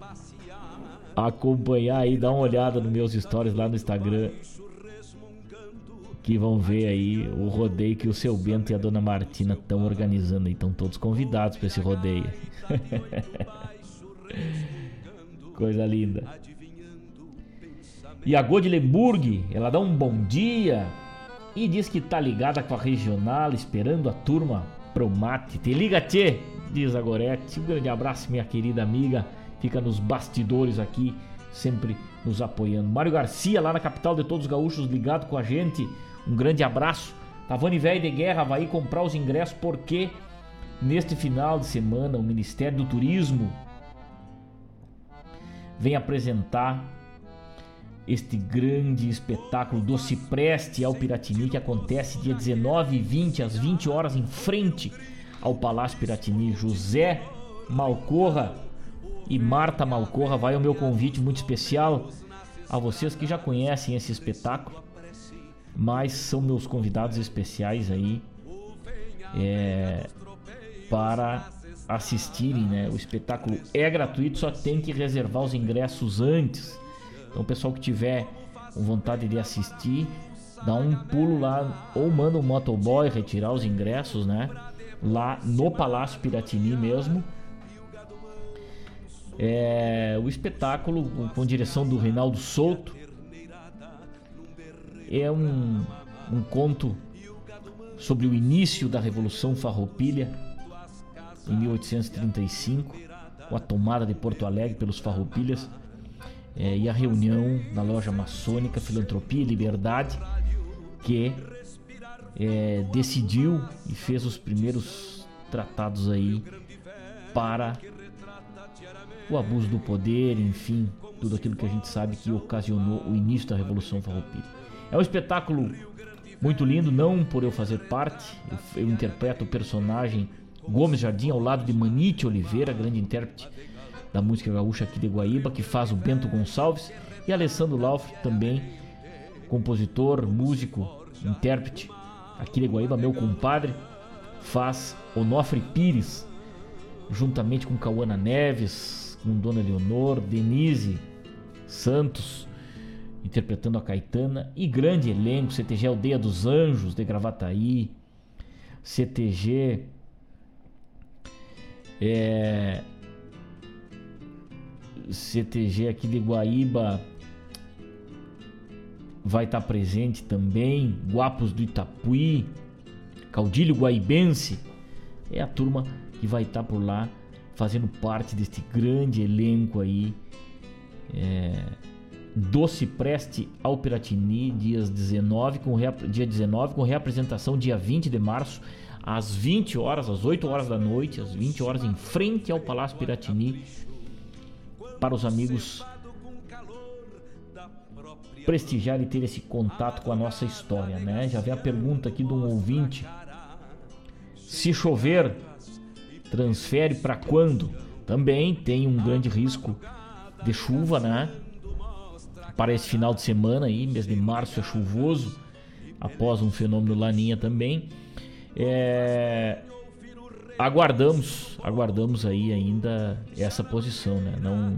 acompanhar aí, dar uma olhada nos meus stories lá no Instagram, que vão ver aí o rodeio que o seu Bento e a dona Martina estão organizando. Estão todos convidados para esse rodeio. Coisa linda. E a Godlemburg, ela dá um bom dia e diz que tá ligada com a regional, esperando a turma pro mate. Te liga, tchê, diz a Gorete. Um grande abraço, minha querida amiga. Fica nos bastidores aqui, sempre nos apoiando. Mário Garcia, lá na capital de todos os gaúchos, ligado com a gente. Um grande abraço. Tavani Velho de Guerra vai comprar os ingressos porque neste final de semana o Ministério do Turismo vem apresentar este grande espetáculo do Cipreste ao Piratini que acontece dia 19 e 20 às 20 horas em frente ao Palácio Piratini. José Malcorra e Marta Malcorra vai ao meu convite muito especial a vocês que já conhecem esse espetáculo, mas são meus convidados especiais aí é, para assistirem, né? O espetáculo é gratuito, só tem que reservar os ingressos antes. Então, o pessoal que tiver com vontade de assistir, dá um pulo lá ou manda um motoboy retirar os ingressos, né? Lá no Palácio Piratini mesmo. É, o espetáculo com direção do Reinaldo Souto é um, um conto sobre o início da Revolução Farroupilha em 1835, com a tomada de Porto Alegre pelos Farroupilhas é, e a reunião na loja maçônica Filantropia e Liberdade, que é, decidiu e fez os primeiros tratados aí para o abuso do poder, enfim, tudo aquilo que a gente sabe que ocasionou o início da Revolução Farroupilha. É um espetáculo muito lindo, não por eu fazer parte, eu, eu interpreto o personagem Gomes Jardim ao lado de Manite Oliveira, grande intérprete da música gaúcha aqui de Guaíba, que faz o Bento Gonçalves, e Alessandro Lauf também, compositor, músico, intérprete aqui de Guaíba, meu compadre, faz Onofre Pires, juntamente com Cauana Neves, com Dona Leonor, Denise Santos, interpretando a Caetana, e grande elenco, CTG Aldeia dos Anjos, de Gravataí, CTG é, CTG aqui de Guaíba vai estar presente também. Guapos do Itapuí, Caudilho Guaibense. É a turma que vai estar por lá fazendo parte deste grande elenco aí. É, Doce Preste ao Piratini, dias 19, com dia 19, com reapresentação dia 20 de março às 20 horas, às 8 horas da noite, às 20 horas, em frente ao Palácio Piratini, para os amigos prestigiar e ter esse contato com a nossa história, né? Já vem a pergunta aqui de um ouvinte: se chover, transfere para quando? Também tem um grande risco de chuva, né? Para esse final de semana aí, mês de março é chuvoso, após um fenômeno laninha também. É, aguardamos, aguardamos aí ainda essa posição, né? Não,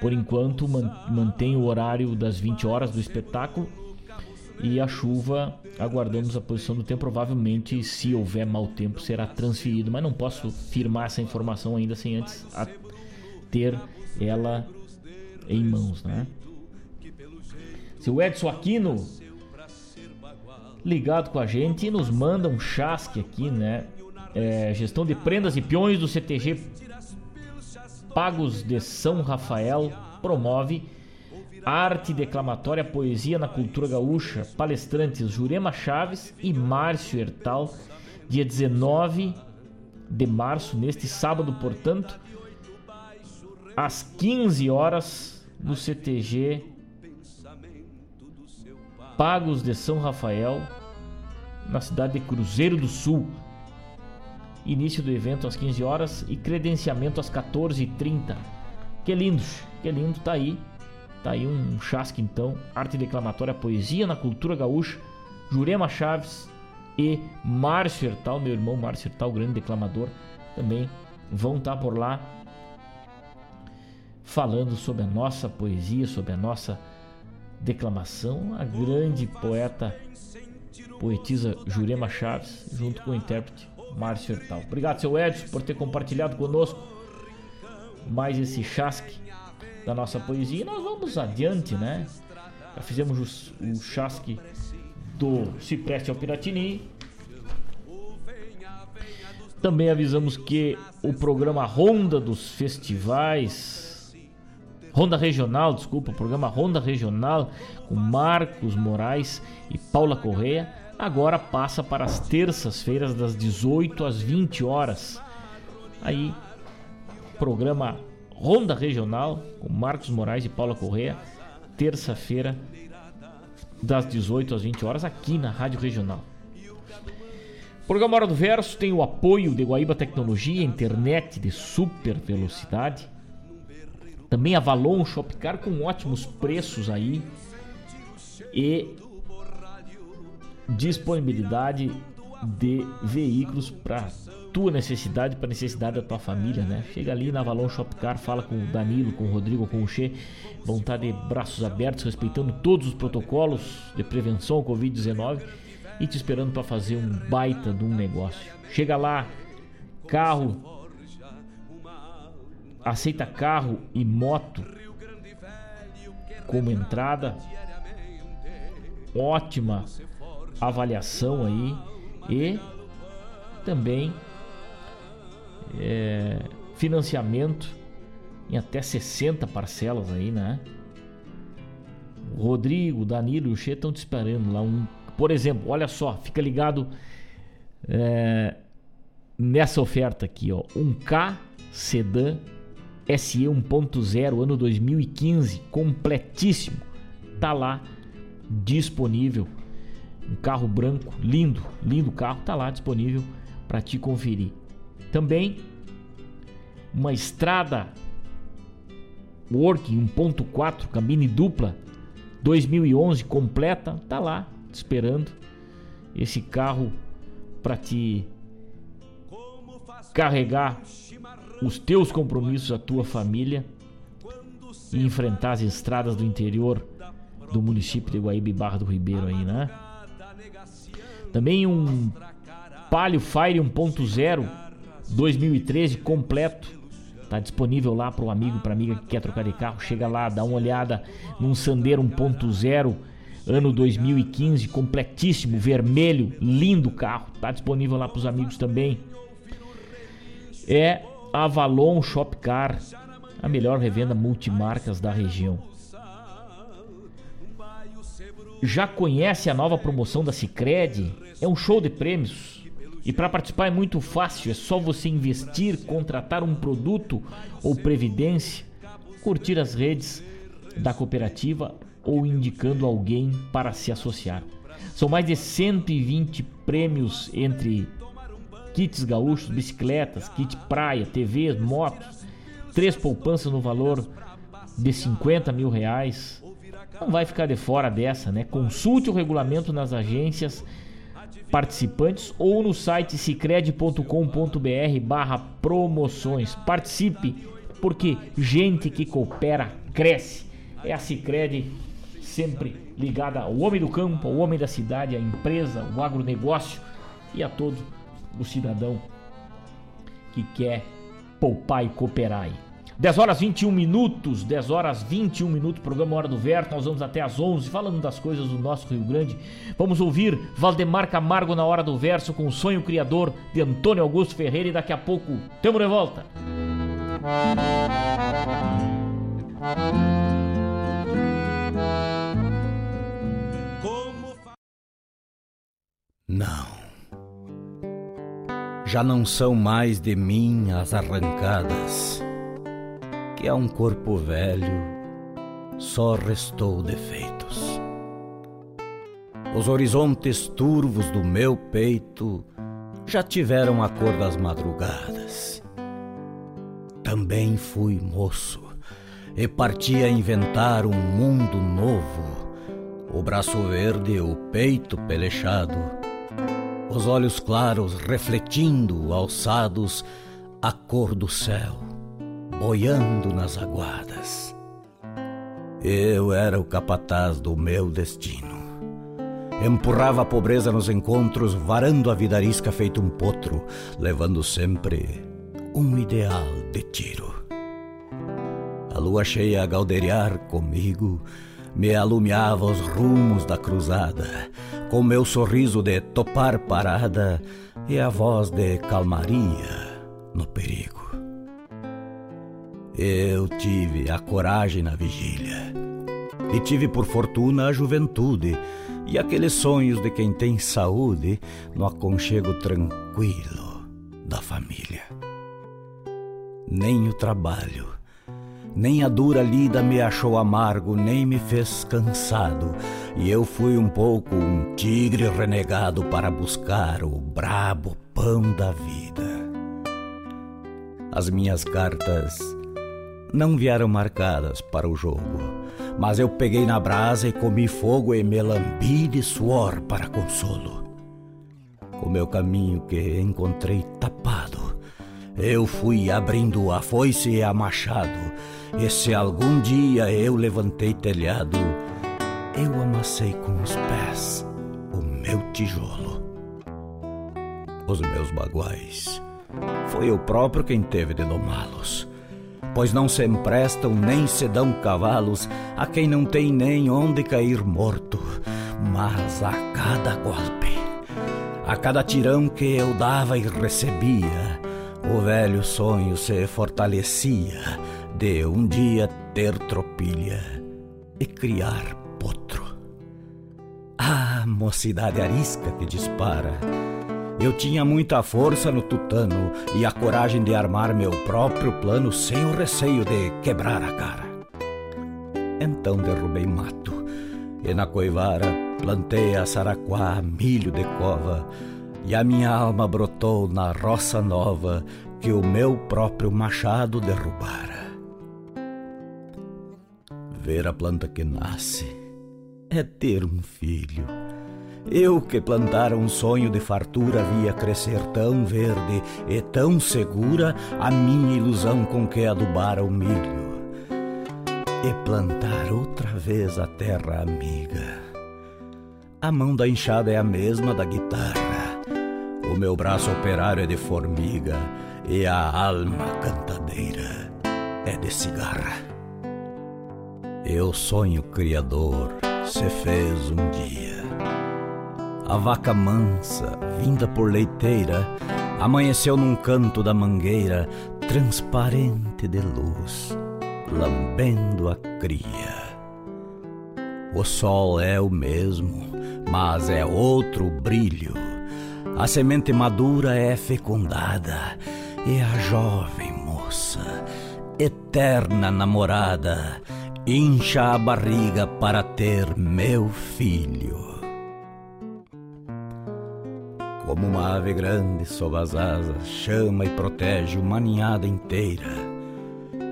por enquanto mantém o horário das 20 horas do espetáculo e a chuva aguardamos a posição do tempo. Provavelmente, se houver mau tempo, será transferido, mas não posso firmar essa informação ainda sem antes ter ela em mãos, né? Seu Edson Aquino ligado com a gente e nos manda um chasque aqui, né? É, gestão de prendas e peões do CTG Pagos de São Rafael promove arte declamatória, poesia na cultura gaúcha, palestrantes Jurema Chaves e Márcio Hertal, dia 19 de março, neste sábado, portanto, às 15 horas, no CTG Pagos de São Rafael, na cidade de Cruzeiro do Sul. Início do evento às 15 horas e credenciamento às 14h30. Que lindo, que lindo, tá aí. Tá aí um chasque então, arte declamatória, poesia na cultura gaúcha, Jurema Chaves e Márcio Hertal, meu irmão Márcio Hertal, grande declamador, também vão estar tá por lá falando sobre a nossa poesia, sobre a nossa declamação, a grande poeta, poetisa Jurema Chaves, junto com o intérprete Márcio Hertal. Obrigado, seu Edson, por ter compartilhado conosco mais esse chasque da nossa poesia. E nós vamos adiante, né? Já fizemos o, o chasque do Cipreste ao Piratini. Também avisamos que o programa Ronda dos Festivais Ronda Regional, desculpa, programa Ronda Regional com Marcos Moraes e Paula Correia, agora passa para as terças-feiras das 18 às 20 horas. Aí, programa Ronda Regional com Marcos Moraes e Paula Correia, terça-feira das 18 às 20 horas aqui na Rádio Regional. Programa Hora do Verso tem o apoio de Guaíba Tecnologia, internet de super velocidade também a Valon Shopcar com ótimos preços aí e disponibilidade de veículos para tua necessidade, para necessidade da tua família, né? Chega ali na Valon Shopcar, fala com o Danilo, com o Rodrigo, com o Che, vão estar de braços abertos, respeitando todos os protocolos de prevenção ao Covid-19 e te esperando para fazer um baita de um negócio. Chega lá, carro aceita carro e moto como entrada. Ótima avaliação aí e também é, financiamento em até 60 parcelas aí, né? O Rodrigo, Danilo e o Che estão te esperando lá. Um, por exemplo, olha só, fica ligado é, nessa oferta aqui, ó. Um K sedã SE 1.0 ano 2015, completíssimo. Tá lá disponível. Um carro branco, lindo, lindo carro, tá lá disponível para te conferir. Também uma estrada Working 1.4 cabine dupla 2011 completa, tá lá esperando esse carro para te carregar os teus compromissos, a tua família e enfrentar as estradas do interior do município de Guaíba Barra do Ribeiro aí, né? Também um Palio Fire 1.0 2013 completo. Tá disponível lá para o amigo, para amiga que quer trocar de carro. Chega lá, dá uma olhada num Sandero 1.0 ano 2015, completíssimo, vermelho, lindo carro. Tá disponível lá para os amigos também. É Avalon Shopcar, a melhor revenda multimarcas da região. Já conhece a nova promoção da Sicredi? É um show de prêmios. E para participar é muito fácil, é só você investir, contratar um produto ou previdência, curtir as redes da cooperativa ou indicando alguém para se associar. São mais de 120 prêmios entre kits gaúchos, bicicletas, kit praia, TVs, motos, três poupanças no valor de 50 mil reais, não vai ficar de fora dessa, né? Consulte o regulamento nas agências participantes ou no site cicred.com.br barra promoções. Participe, porque gente que coopera cresce. É a Cicred sempre ligada ao homem do campo, ao homem da cidade, à empresa, ao agronegócio e a todo o cidadão que quer poupar e cooperar aí. 10 horas 21 minutos, 10 horas 21 minutos, programa Hora do Verto, nós vamos até às 11, falando das coisas do nosso Rio Grande. Vamos ouvir Valdemar Camargo na Hora do Verso com o sonho criador de Antônio Augusto Ferreira e daqui a pouco tamo de volta. Não. Já não são mais de mim as arrancadas, que a um corpo velho só restou defeitos. Os horizontes turvos do meu peito já tiveram a cor das madrugadas. Também fui moço e parti a inventar um mundo novo. O braço verde, o peito pelechado, os olhos claros refletindo, alçados, a cor do céu, boiando nas aguadas. Eu era o capataz do meu destino. Empurrava a pobreza nos encontros, varando a vida arisca feito um potro, levando sempre um ideal de tiro. A lua cheia a galdeiriar comigo me alumiava os rumos da cruzada, com meu sorriso de topar parada e a voz de calmaria no perigo. Eu tive a coragem na vigília, e tive por fortuna a juventude e aqueles sonhos de quem tem saúde no aconchego tranquilo da família. Nem o trabalho, nem a dura lida me achou amargo, nem me fez cansado, e eu fui um pouco um tigre renegado para buscar o brabo pão da vida. As minhas cartas não vieram marcadas para o jogo, mas eu peguei na brasa e comi fogo e me lambi de suor para consolo. O meu caminho que encontrei tapado, eu fui abrindo a foice e a machado, e se algum dia eu levantei telhado, eu amassei com os pés o meu tijolo. Os meus baguais, foi eu próprio quem teve de domá-los pois não se emprestam nem se dão cavalos a quem não tem nem onde cair morto. Mas a cada golpe, a cada tirão que eu dava e recebia, o velho sonho se fortalecia de um dia ter tropilha e criar potro. Ah, mocidade arisca que dispara eu tinha muita força no tutano e a coragem de armar meu próprio plano sem o receio de quebrar a cara. Então derrubei mato e na coivara plantei a saraquá, milho de cova, e a minha alma brotou na roça nova que o meu próprio machado derrubara. Ver a planta que nasce é ter um filho eu que plantara um sonho de fartura via crescer tão verde e tão segura a minha ilusão com que adubara o milho. E plantar outra vez a terra amiga. A mão da enxada é a mesma da guitarra. O meu braço operário é de formiga e a alma cantadeira é de cigarra. Eu sonho criador se fez um dia a vaca mansa, vinda por leiteira, amanheceu num canto da mangueira, transparente de luz, lambendo a cria. O sol é o mesmo, mas é outro brilho. A semente madura é fecundada e a jovem moça, eterna namorada, incha a barriga para ter meu filho. Como uma ave grande sob as asas, chama e protege uma ninhada inteira.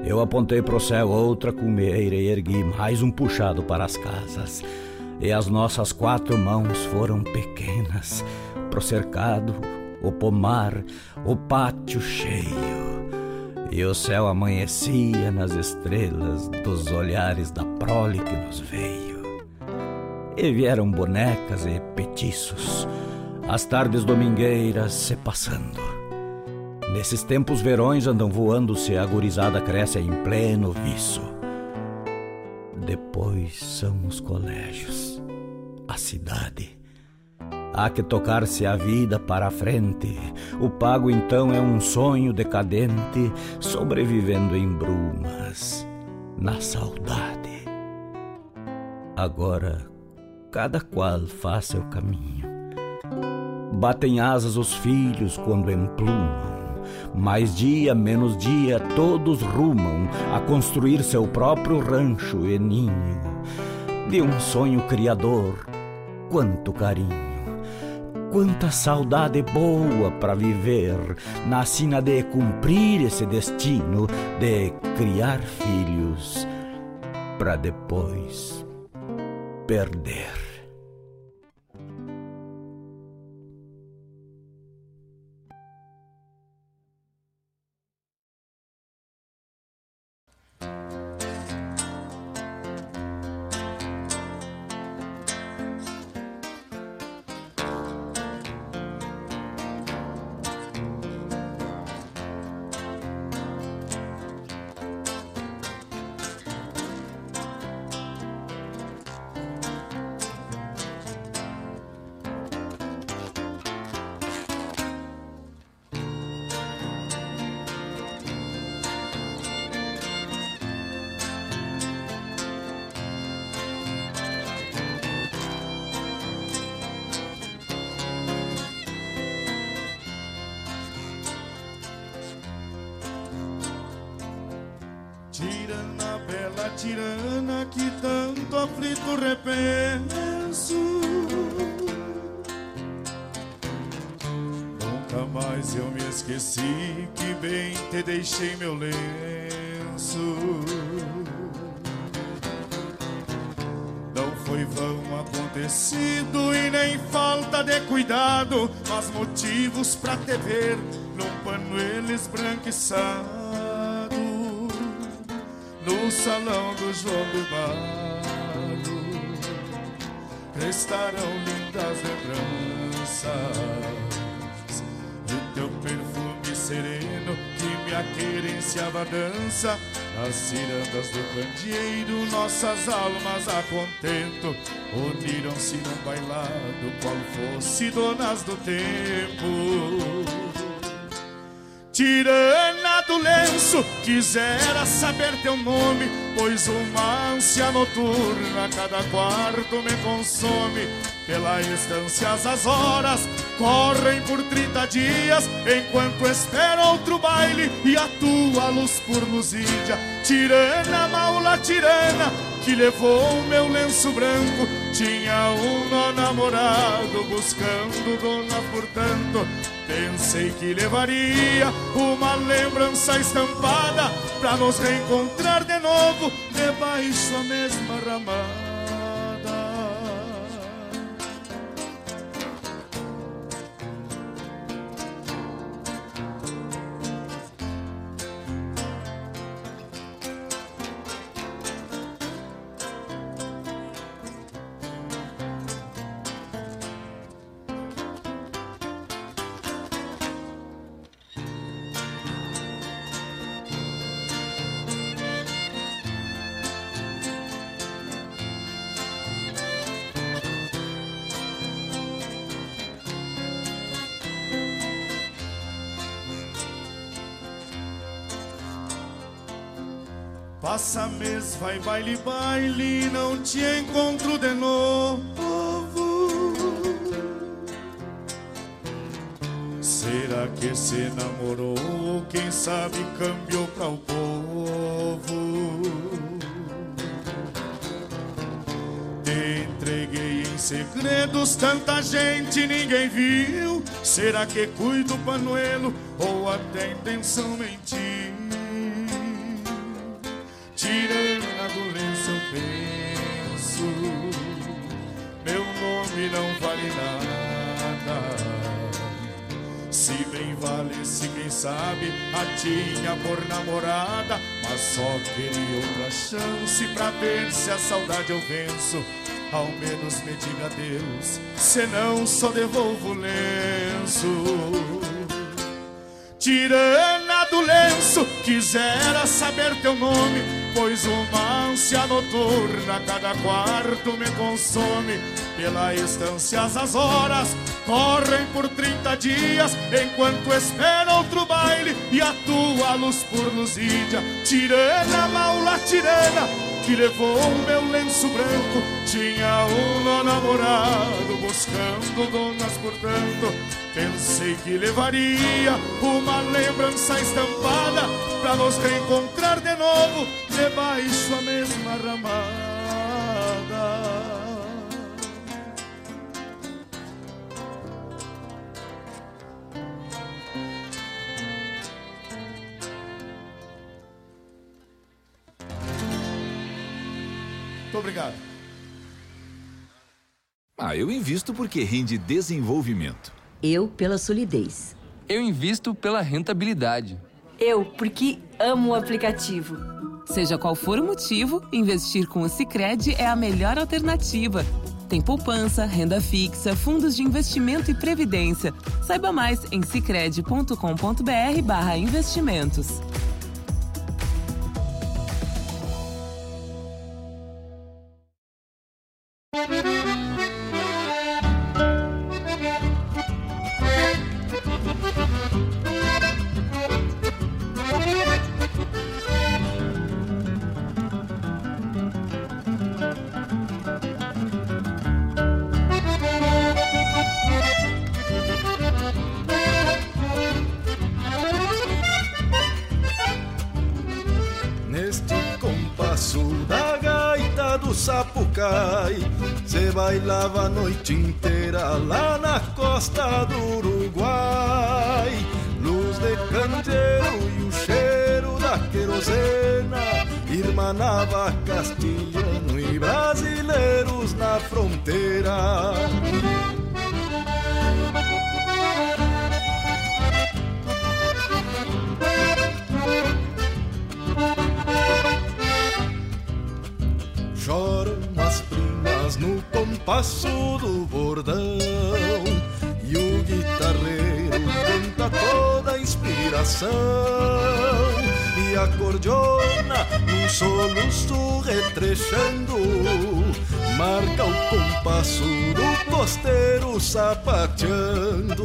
Eu apontei pro céu outra cumeira e ergui mais um puxado para as casas. E as nossas quatro mãos foram pequenas pro cercado, o pomar, o pátio cheio. E o céu amanhecia nas estrelas dos olhares da prole que nos veio. E vieram bonecas e petiços, as tardes domingueiras se passando. Nesses tempos verões andam voando-se, a gurizada cresce em pleno viço. Depois são os colégios, a cidade. Há que tocar-se a vida para a frente. O pago então é um sonho decadente, sobrevivendo em brumas, na saudade. Agora, cada qual faz seu caminho. Batem asas os filhos quando emplumam. Mais dia, menos dia, todos rumam a construir seu próprio rancho e ninho. De um sonho criador, quanto carinho, quanta saudade boa para viver na sina de cumprir esse destino de criar filhos para depois perder. Dança nas cirandas do candeeiro nossas almas a contento. Uniram-se num bailado qual fosse donas do tempo. Tirana do lenço, quisera saber teu nome, pois uma ânsia noturna a cada quarto me consome. Pela estância as horas correm por 30 dias, enquanto espero outro baile e a tua luz por luzídia. Tirana, maula tirana, que levou meu lenço branco, tinha um namorado buscando dona, portanto. Pensei que levaria uma lembrança estampada pra nos reencontrar de novo debaixo a mesma ramada. Passa mês, vai baile, baile, não te encontro de novo. Será que se namorou? Quem sabe cambiou pra o povo? Te entreguei em segredos, tanta gente ninguém viu. Será que cuido panuelo ou até intenção mentir? Tinha por namorada, mas só queria outra chance pra ver se a saudade eu venço. Ao menos me diga adeus, senão só devolvo o lenço. Tirana do lenço, quisera saber teu nome, pois uma ânsia noturna cada quarto me consome. Pela estância as horas correm por 30 dias, enquanto espera outro baile e a tua luz por luzídia. Tirana, maula, tirana, que levou o meu lenço branco. Tinha um namorado buscando donas, portanto, pensei que levaria uma lembrança estampada pra nos reencontrar de novo debaixo a mesma ramada. Eu invisto porque rende desenvolvimento. Eu pela solidez. Eu invisto pela rentabilidade. Eu porque amo o aplicativo. Seja qual for o motivo, investir com o Sicredi é a melhor alternativa. Tem poupança, renda fixa, fundos de investimento e previdência. Saiba mais em sicredi.com.br/investimentos. bailava a noite inteira lá na costa do Uruguai. Luz de candeeiro e o cheiro da querosena Irmanava castilhano e brasileiros na fronteira compasso do bordão E o guitarreiro canta toda a inspiração E a cordiona num soluço retrechando. Marca o compasso do costeiro sapateando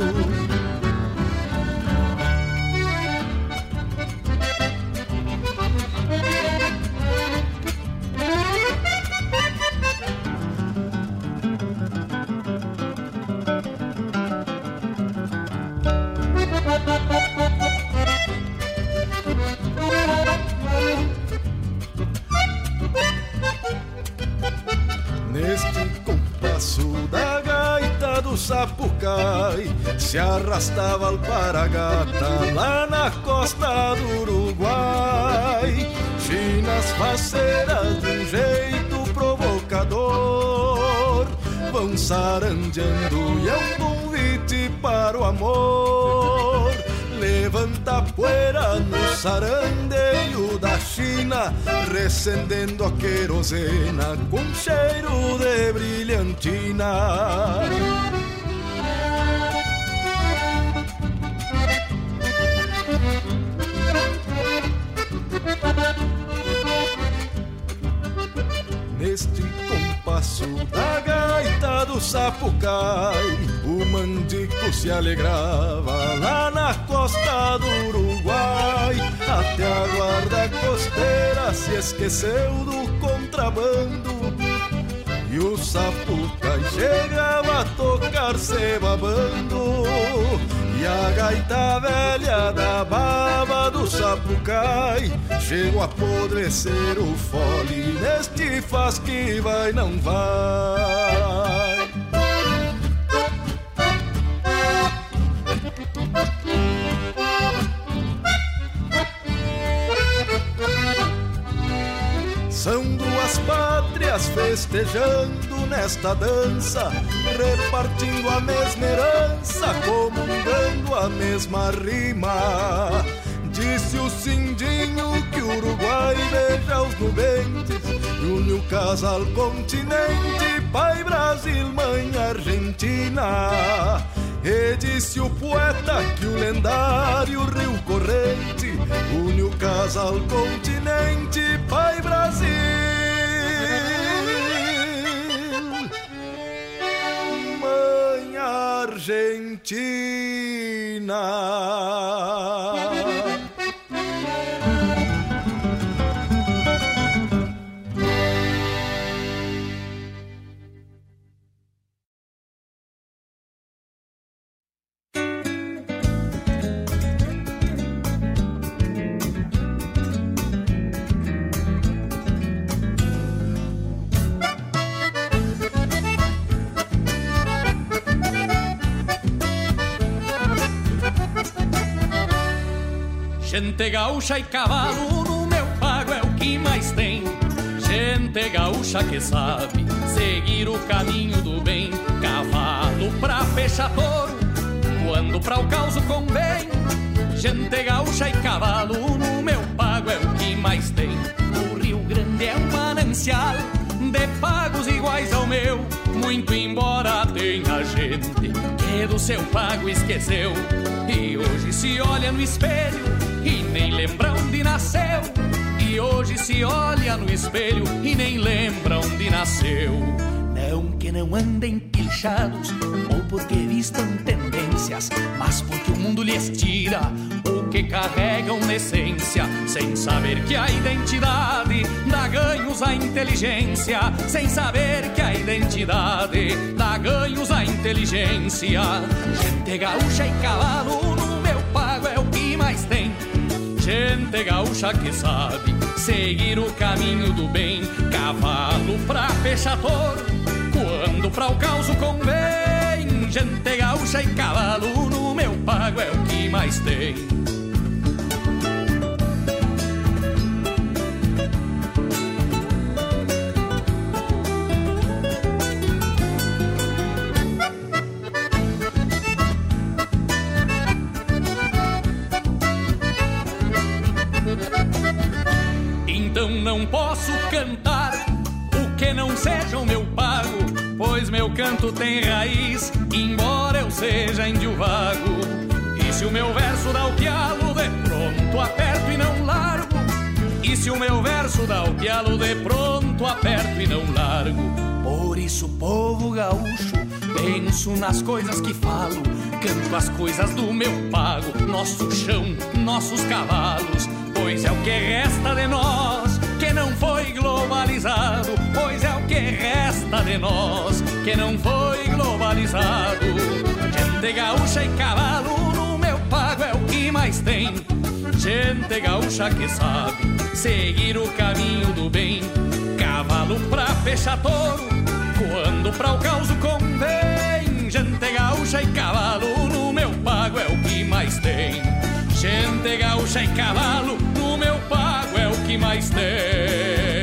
sarandeio da China Recendendo a querosena com cheiro de brilhantina. Neste compasso da gaita do sapucai O mandico se alegrava lá na costa do Uruguai Até a guarda costeira se esqueceu do contrabando. E o sapucai chegava a tocar se babando. E a gaita velha da baba do sapucai Chegou a apodrecer o fole Neste faz que vai, não vai Unido nesta dança, repartindo a mesma herança, comungando a mesma rima. Disse o Cindinho que o Uruguai beija os nubentes e une o casal continente, pai Brasil, mãe Argentina. E disse o poeta que o lendário Rio Corrente une o casal continente, pai Brasil. Argentina. Gente gaúcha e cavalo no meu pago é o que mais tem. Gente gaúcha que sabe seguir o caminho do bem. Cavalo pra fechar touro, quando pra o caos convém. Gente gaúcha e cavalo no meu pago é o que mais tem. O Rio Grande é um manancial de pagos iguais ao meu. Muito embora tenha gente que do seu pago esqueceu. E hoje se olha no espelho lembra onde nasceu. E hoje se olha no espelho e nem lembra onde nasceu. Não que não andem pilchados ou porque vistam tendências, mas porque o mundo lhes tira o que carregam na essência, sem saber que a identidade dá ganhos à inteligência, sem saber que a identidade dá ganhos à inteligência. Gente gaúcha e cavalo Gente gaúcha que sabe seguir o caminho do bem, cavalo pra fechar touro, quando pra o caos convém. Gente gaúcha e cavalo no meu pago é o que mais tem. Não posso cantar o que não seja o meu pago, pois meu canto tem raiz, embora eu seja índio vago. E se o meu verso dá o pialo, de pronto aperto e não largo. E se o meu verso dá o pialo, de pronto aperto e não largo. Por isso, povo gaúcho, penso nas coisas que falo, canto as coisas do meu pago, nosso chão, nossos cavalos, pois é o que resta de nós que não foi globalizado, pois é o que resta de nós que não foi globalizado. Gente gaúcha e cavalo no meu pago é o que mais tem. Gente gaúcha que sabe seguir o caminho do bem, cavalo pra fechar touro, quando pra o caos convém. Gente gaúcha e cavalo no meu pago é o que mais tem. Gente gaúcha e cavalo no meu pago mais tem.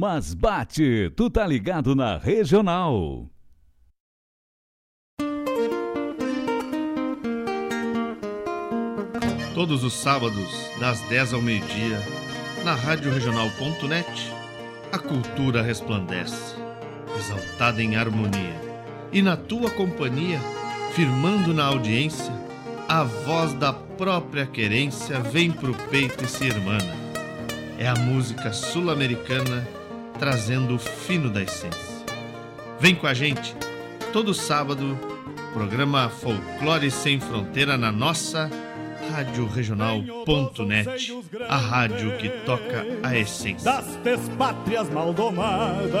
Mas bate, tu tá ligado na regional. Todos os sábados, das 10 ao meio-dia, na Rádio Regional.net, a cultura resplandece, exaltada em harmonia. E na tua companhia, firmando na audiência, a voz da própria querência vem pro peito e se irmana. É a música sul-americana trazendo o fino da essência. Vem com a gente, todo sábado, programa Folclore Sem Fronteira na nossa Rádio Regional.net, a rádio que toca a essência. Das despátrias maldomadas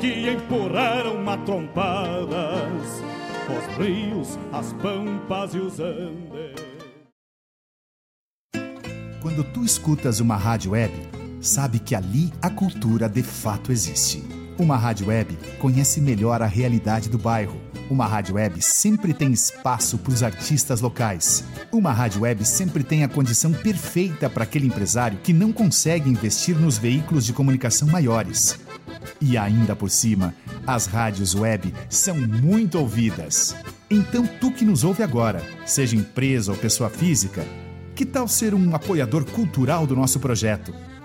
que empurraram matrompadas os rios, as pampas e os andes. Quando tu escutas uma rádio web, sabe que ali a cultura de fato existe. Uma rádio web conhece melhor a realidade do bairro. Uma rádio web sempre tem espaço para os artistas locais. Uma rádio web sempre tem a condição perfeita para aquele empresário que não consegue investir nos veículos de comunicação maiores. E ainda por cima, as rádios web são muito ouvidas. Então, tu que nos ouve agora, seja empresa ou pessoa física, que tal ser um apoiador cultural do nosso projeto?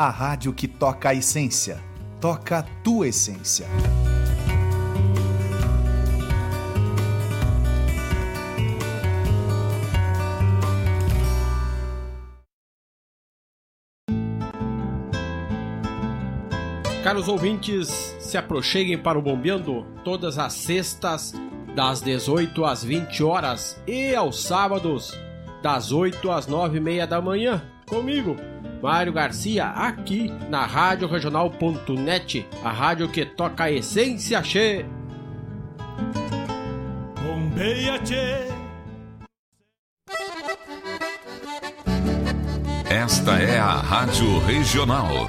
a rádio que toca a essência. Toca a tua essência. Caros ouvintes, se aproxeguem para o Bombeando todas as sextas, das 18 às 20 horas e aos sábados, das 8 às 9 e meia da manhã, comigo, Mário Garcia, aqui na Rádio Regional.net, a rádio que toca a essência che. Bombeia che. Esta é a Rádio Regional.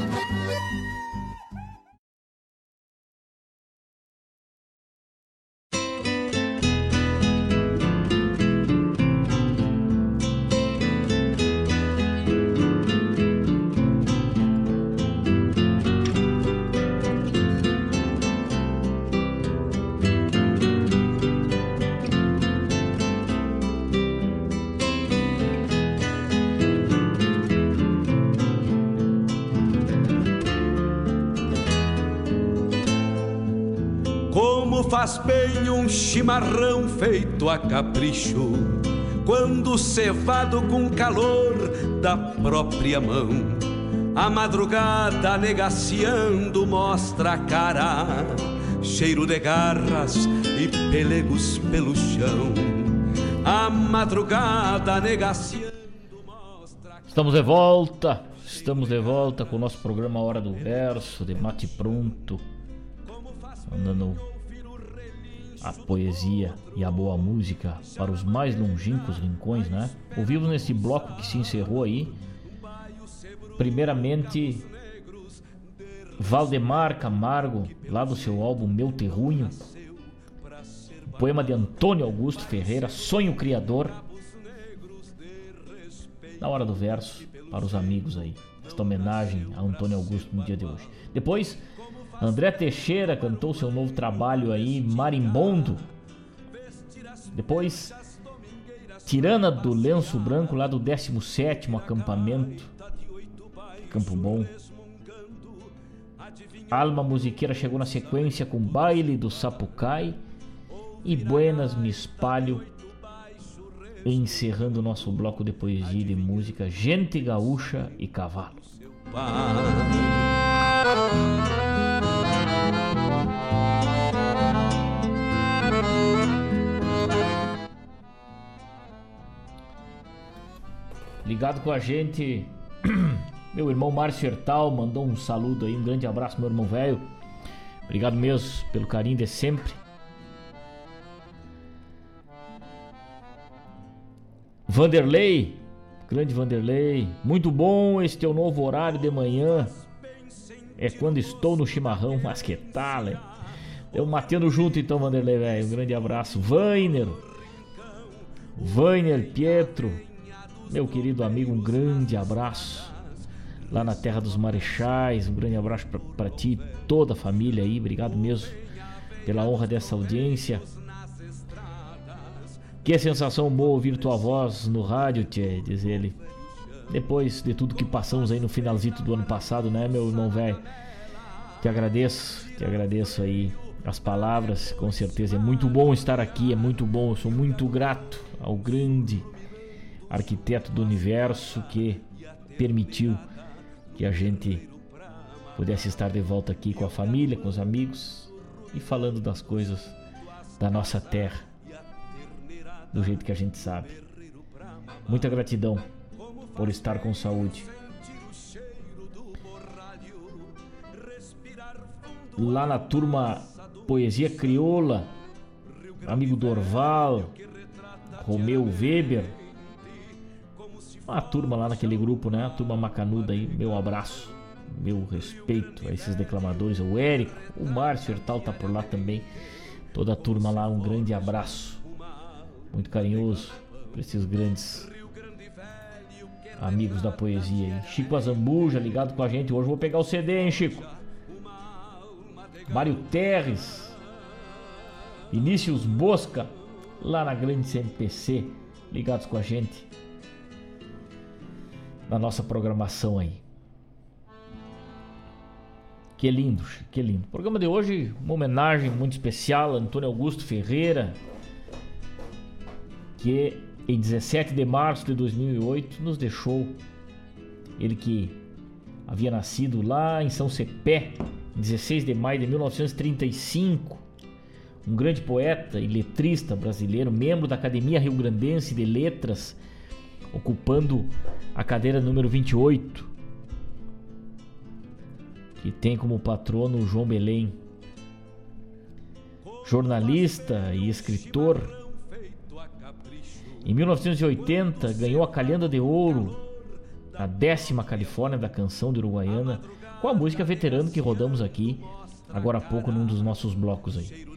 Um chimarrão feito a capricho, quando cevado com calor da própria mão. A madrugada negaciando mostra a cara, cheiro de garras e pelegos pelo chão. A madrugada negaciando mostra. Estamos de volta, estamos de volta com o nosso programa Hora do Verso, de mate pronto. Andando a poesia e a boa música para os mais longínquos rincões, né? Ouvimos nesse bloco que se encerrou aí, primeiramente Valdemar Camargo, lá do seu álbum Meu Terrunho, poema de Antônio Augusto Ferreira, Sonho Criador. Na hora do verso, para os amigos aí. Esta homenagem a Antônio Augusto no dia de hoje. Depois, André Teixeira cantou seu novo trabalho aí, Marimbondo. Depois, Tirana do Lenço Branco, lá do 17 acampamento. Campo Bom. Alma Musiqueira chegou na sequência com Baile do Sapucai e Buenas Me Espalho, encerrando o nosso bloco de poesia e de música Gente Gaúcha e Cavalo. Ligado com a gente, meu irmão Márcio Hertal mandou um saludo aí, um grande abraço, meu irmão velho. Obrigado mesmo pelo carinho de sempre. Vanderlei, grande Vanderlei, muito bom este teu novo horário de manhã. É quando estou no chimarrão, mas que tal, hein? Eu matando junto então, Vanderlei, velho. Um grande abraço. Vainer, Vainer Pietro, meu querido amigo, um grande abraço. Lá na Terra dos Marechais, um grande abraço para ti, toda a família aí. Obrigado mesmo pela honra dessa audiência. Que sensação boa ouvir tua voz no rádio, tchê, diz ele. Depois de tudo que passamos aí no finalzinho do ano passado, né, meu irmão velho? Te agradeço, te agradeço aí as palavras, com certeza. É muito bom estar aqui, é muito bom. Eu sou muito grato ao grande arquiteto do universo que permitiu que a gente pudesse estar de volta aqui com a família, com os amigos e falando das coisas da nossa terra do jeito que a gente sabe. Muita gratidão por estar com saúde. Lá na turma Poesia Crioula, amigo Dorval, Romeu Weber, uma turma lá naquele grupo, né? A turma macanuda aí, meu abraço, meu respeito a esses declamadores, o Érico, o Márcio Hertal tá por lá também. Toda a turma lá, um grande abraço muito carinhoso para esses grandes amigos da poesia. Hein? Chico Azambuja ligado com a gente. Hoje vou pegar o CD, hein, Chico? Mário Terres, Vinícius Bosca, lá na grande CMPC, ligados com a gente na nossa programação aí. Que lindo, que lindo. O programa de hoje, uma homenagem muito especial a Antônio Augusto Ferreira, que em 17 de março de 2008 nos deixou. Ele que havia nascido lá em São Cepé, 16 de maio de 1935. Um grande poeta e letrista brasileiro, membro da Academia Rio Grandense de Letras, ocupando a cadeira número 28, que tem como patrono João Belém. Jornalista e escritor, em 1980, ganhou a Calhanda de Ouro, a décima Califórnia da canção de Uruguaiana, com a música veterano que rodamos aqui agora há pouco num dos nossos blocos aí.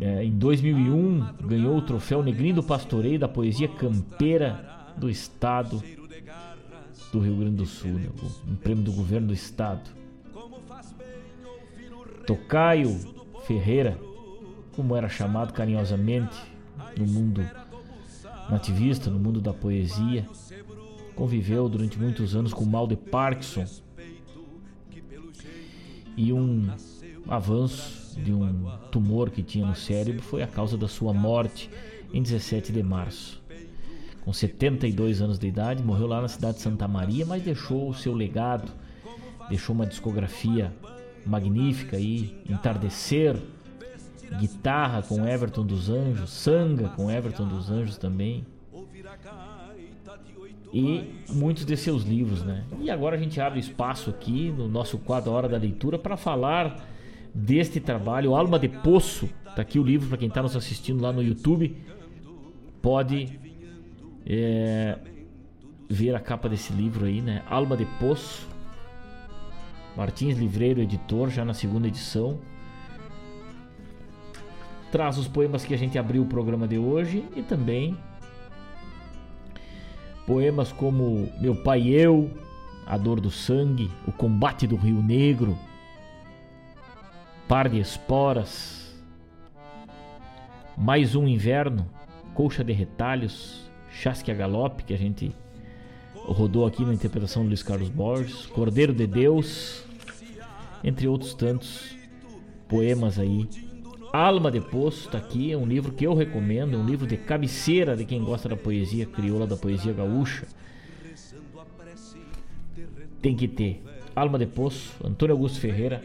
É, em 2001, ganhou o troféu Negrinho do Pastoreio da Poesia Campeira do Estado do Rio Grande do Sul, né? um prêmio do governo do Estado. Tocaio Ferreira como era chamado carinhosamente no mundo nativista, no mundo da poesia. Conviveu durante muitos anos com o mal de Parkinson e um avanço de um tumor que tinha no cérebro foi a causa da sua morte em 17 de março. Com 72 anos de idade, morreu lá na cidade de Santa Maria, mas deixou o seu legado, deixou uma discografia magnífica aí, Entardecer, Guitarra com Everton dos Anjos, Sanga com Everton dos Anjos também. E muitos de seus livros, né? E agora a gente abre espaço aqui no nosso quadro Hora da Leitura para falar deste trabalho, Alma de Poço. Tá aqui o livro para quem está nos assistindo lá no YouTube. Pode é, ver a capa desse livro aí, né? Alma de Poço. Martins Livreiro, editor, já na segunda edição traz os poemas que a gente abriu o programa de hoje e também poemas como Meu Pai e Eu, A Dor do Sangue, O Combate do Rio Negro, Par de Esporas, Mais um Inverno, Colcha de Retalhos, Chasque a Galope, que a gente rodou aqui na interpretação do Luiz Carlos Borges, Cordeiro de Deus, entre outros tantos poemas aí. Alma de Poço está aqui, é um livro que eu recomendo, é um livro de cabeceira de quem gosta da poesia crioula, da poesia gaúcha. Tem que ter. Alma de Poço, Antônio Augusto Ferreira,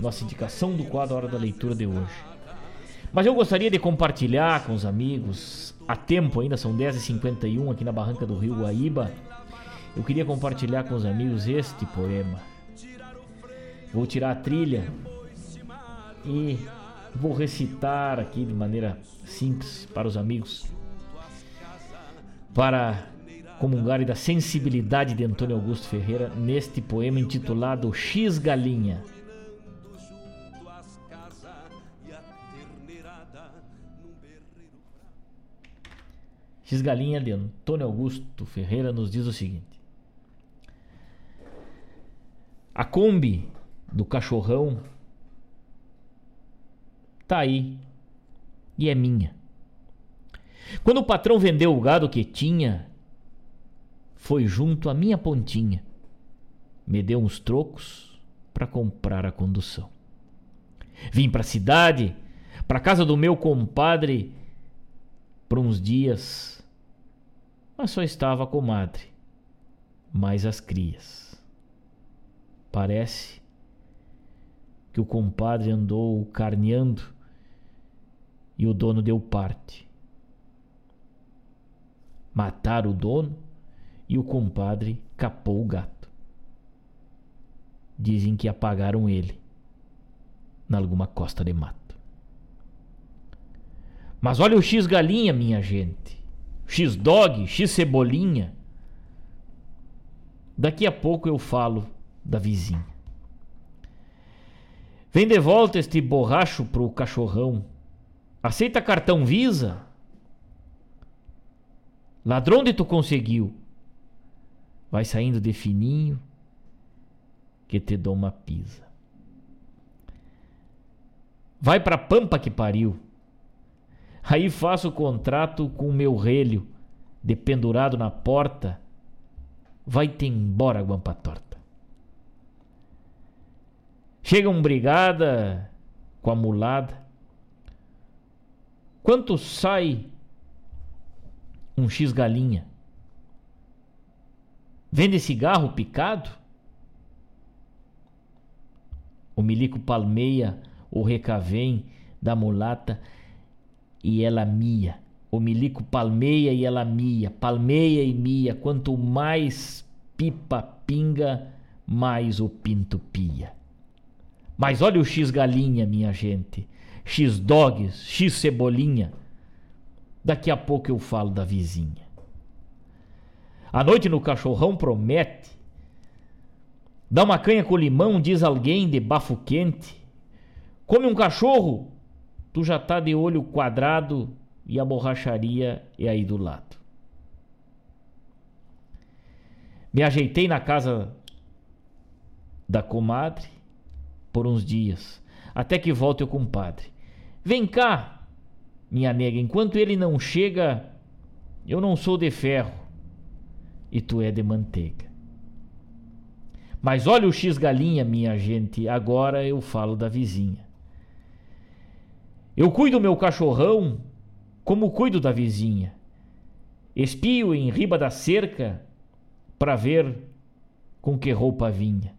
nossa indicação do quadro Hora da Leitura de hoje. Mas eu gostaria de compartilhar com os amigos, a tempo ainda, são 10h51 aqui na Barranca do Rio Guaíba. Eu queria compartilhar com os amigos este poema. Vou tirar a trilha e vou recitar aqui de maneira simples para os amigos, para comungarem da sensibilidade de Antônio Augusto Ferreira neste poema intitulado X Galinha. X Galinha de Antônio Augusto Ferreira nos diz o seguinte: A Kombi do cachorrão tá aí e é minha. Quando o patrão vendeu o gado que tinha, foi junto à minha pontinha. Me deu uns trocos para comprar a condução. Vim para a cidade, para casa do meu compadre, por uns dias, mas só estava a comadre, mais as crias. Parece que o compadre andou carneando e o dono deu parte. Mataram o dono e o compadre capou o gato. Dizem que apagaram ele na alguma costa de mato. Mas olha o X galinha, minha gente. X dog, X cebolinha. Daqui a pouco eu falo da vizinha. Vem de volta este borracho pro cachorrão. Aceita cartão Visa? Ladrão de tu conseguiu. Vai saindo de fininho que te dou uma pisa. Vai pra pampa que pariu. Aí faço o contrato com o meu relho, dependurado na porta. Vai-te embora, guampa torta. Chega um brigada com a mulada. Quanto sai um X galinha? Vende cigarro picado? O milico palmeia o recavém da mulata e ela mia. O milico palmeia e ela mia, palmeia e mia. Quanto mais pipa pinga, mais o pinto pia. Mas olha o X galinha, minha gente. X dogs, X cebolinha. Daqui a pouco eu falo da vizinha. A noite no cachorrão promete. Dá uma canha com limão, diz alguém de bafo quente. Come um cachorro, tu já tá de olho quadrado e a borracharia é aí do lado. Me ajeitei na casa da comadre por uns dias, até que volte o compadre. Vem cá, minha nega, enquanto ele não chega, eu não sou de ferro e tu é de manteiga. Mas olha o X galinha, minha gente, agora eu falo da vizinha. Eu cuido meu cachorrão como cuido da vizinha. Espio em riba da cerca para ver com que roupa vinha.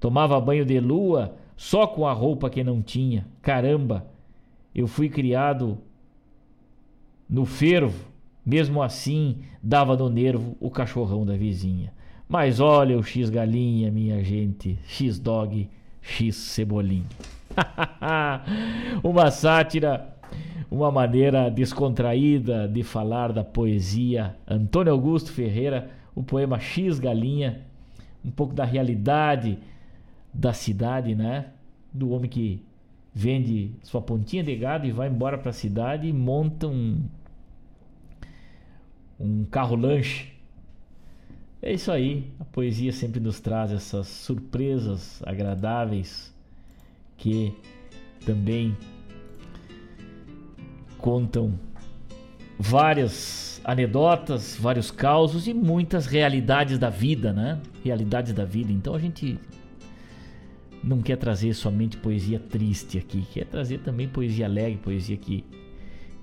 Tomava banho de lua só com a roupa que não tinha. Caramba, eu fui criado no fervo, mesmo assim dava no nervo o cachorrão da vizinha. Mas olha o X galinha, minha gente, X dog, X cebolinha. uma sátira, uma maneira descontraída de falar da poesia. Antônio Augusto Ferreira, o poema X Galinha, um pouco da realidade da cidade, né? Do homem que vende sua pontinha de gado e vai embora para a cidade e monta um, um carro-lanche. É isso aí, a poesia sempre nos traz essas surpresas agradáveis que também contam várias anedotas, vários causos e muitas realidades da vida, né? Realidades da vida. Então a gente não quer trazer somente poesia triste aqui, quer trazer também poesia alegre, poesia que,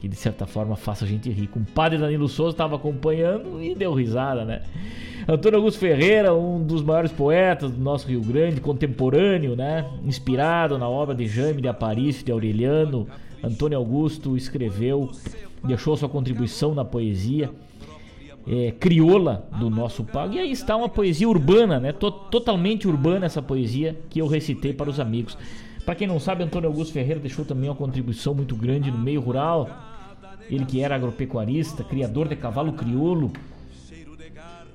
que de certa forma faça a gente rir. O padre Danilo Souza estava acompanhando e deu risada, né? Antônio Augusto Ferreira, um dos maiores poetas do nosso Rio Grande, contemporâneo, né? Inspirado na obra de Jaime de Aparício, de Aureliano, Antônio Augusto escreveu, deixou sua contribuição na poesia é, crioula do nosso pago. E aí está uma poesia urbana, né? totalmente urbana essa poesia que eu recitei para os amigos. Para quem não sabe, Antônio Augusto Ferreira deixou também uma contribuição muito grande no meio rural. Ele que era agropecuarista, criador de cavalo crioulo,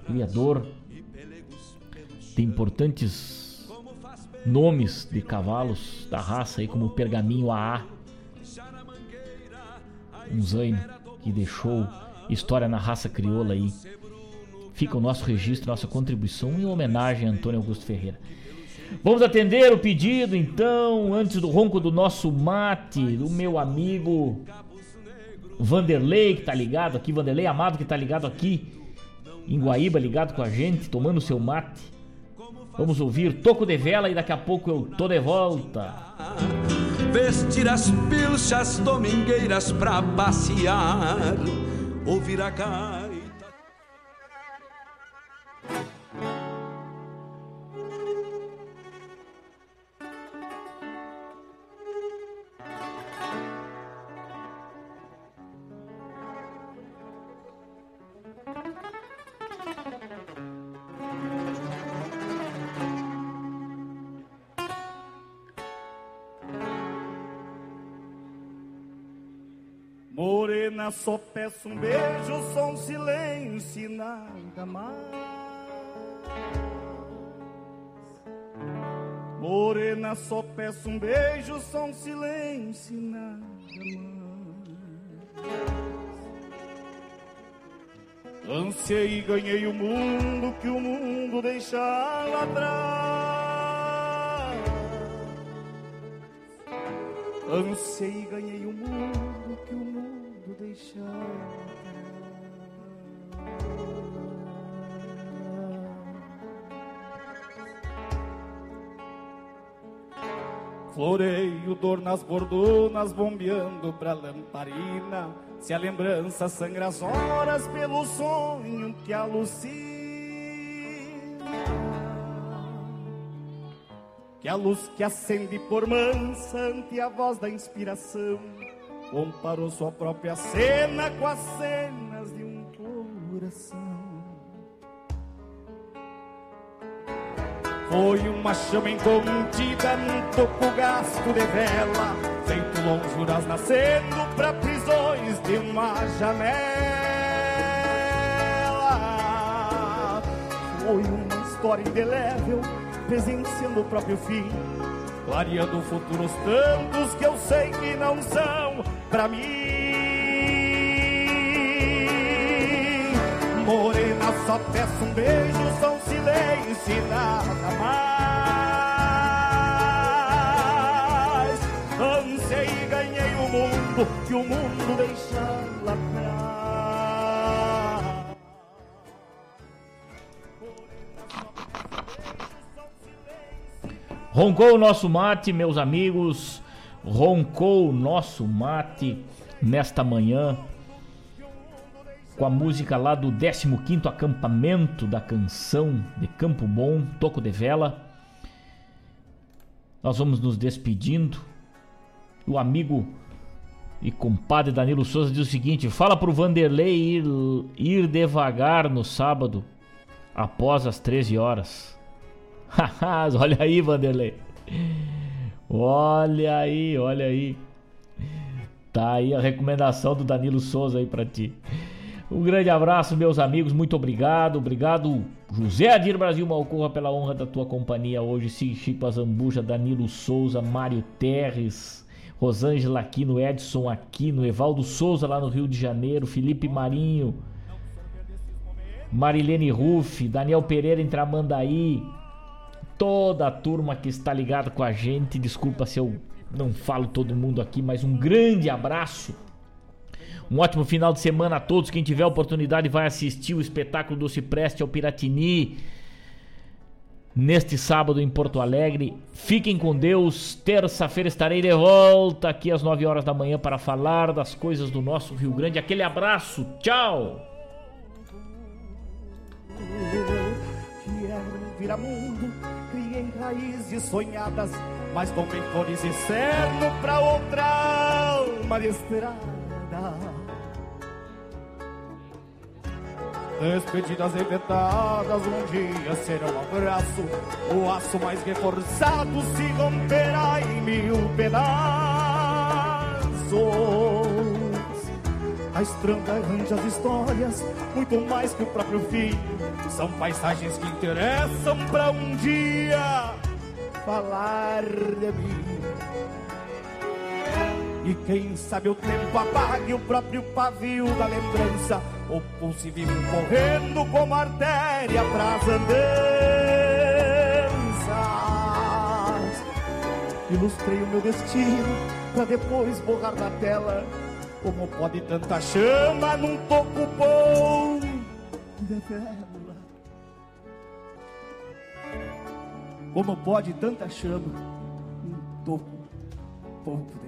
criador de importantes nomes de cavalos da raça aí como o Pergaminho AA. Um zaino que deixou História na Raça Crioula aí. Fica o nosso registro, nossa contribuição em homenagem a Antônio Augusto Ferreira. Vamos atender o pedido então, antes do ronco do nosso mate, do meu amigo Vanderlei, que tá ligado aqui, Vanderlei Amado, que tá ligado aqui em Guaíba, ligado com a gente, tomando seu mate. Vamos ouvir Toco de Vela e daqui a pouco eu tô de volta. Vestir as pilchas domingueiras pra passear ouvir a gaita. Morena, só peço um beijo, só um silêncio e nada mais. Morena, só peço um beijo, só um silêncio e nada mais. Ansiei e ganhei o mundo que o mundo deixava atrás. Ansiei e ganhei o mundo que o mundo Floreio, dor nas bordonas, bombeando pra lamparina. Se a lembrança sangra as horas pelo sonho que alucina. Que a luz que acende por mansa ante a voz da inspiração comparou sua própria cena com as cenas de um coração. Foi uma chama incontida num toco gasto de vela, feito lonjuras nascendo pra prisões de uma janela. Foi uma história indelével, presenciando o próprio fim, clareando futuros tantos que eu sei que não são pra mim. Morena, só peço um beijo, só um silêncio e nada mais. Ansei e ganhei o mundo que o mundo deixa lá atrás. Roncou o nosso mate, meus amigos. Roncou o nosso mate nesta manhã com a música lá do 15º acampamento da canção de Campo Bom, Toco de Vela. Nós vamos nos despedindo. O amigo e compadre Danilo Souza diz o seguinte: fala pro Vanderlei ir, ir devagar no sábado, após as 13 horas. olha aí, Vanderlei. Olha aí, olha aí. Tá aí a recomendação do Danilo Souza aí pra ti. Um grande abraço, meus amigos. Muito obrigado. Obrigado, José Adir Brasil Malcorra, pela honra da tua companhia hoje. Chico Azambuja, Danilo Souza, Mário Terres, Rosângela Aquino, Edson Aquino, Evaldo Souza lá no Rio de Janeiro, Felipe Marinho, Marilene Ruff, Daniel Pereira em Tramandaí, toda a turma que está ligada com a gente. Desculpa se eu não falo todo mundo aqui, mas um grande abraço. Um ótimo final de semana a todos. Quem tiver oportunidade vai assistir o espetáculo do Cipreste ao Piratini neste sábado em Porto Alegre. Fiquem com Deus. Terça-feira estarei de volta aqui às 9 horas da manhã para falar das coisas do nosso Rio Grande. Aquele abraço. Tchau. Raízes sonhadas, mas tomei cores e cerno pra outra alma de estrada. Despedidas inventadas, um dia serão um abraço. O aço mais reforçado se romperá em mil pedaços. A estranda arranja as histórias, muito mais que o próprio fim. São paisagens que interessam pra um dia falar de mim. E quem sabe o tempo apague o próprio pavio da lembrança O pulso vivo correndo como artéria pras andanças Ilustrei o meu destino pra depois borrar na tela Como pode tanta chama num toco bom? De vela Como pode tanta chama num toco pouco de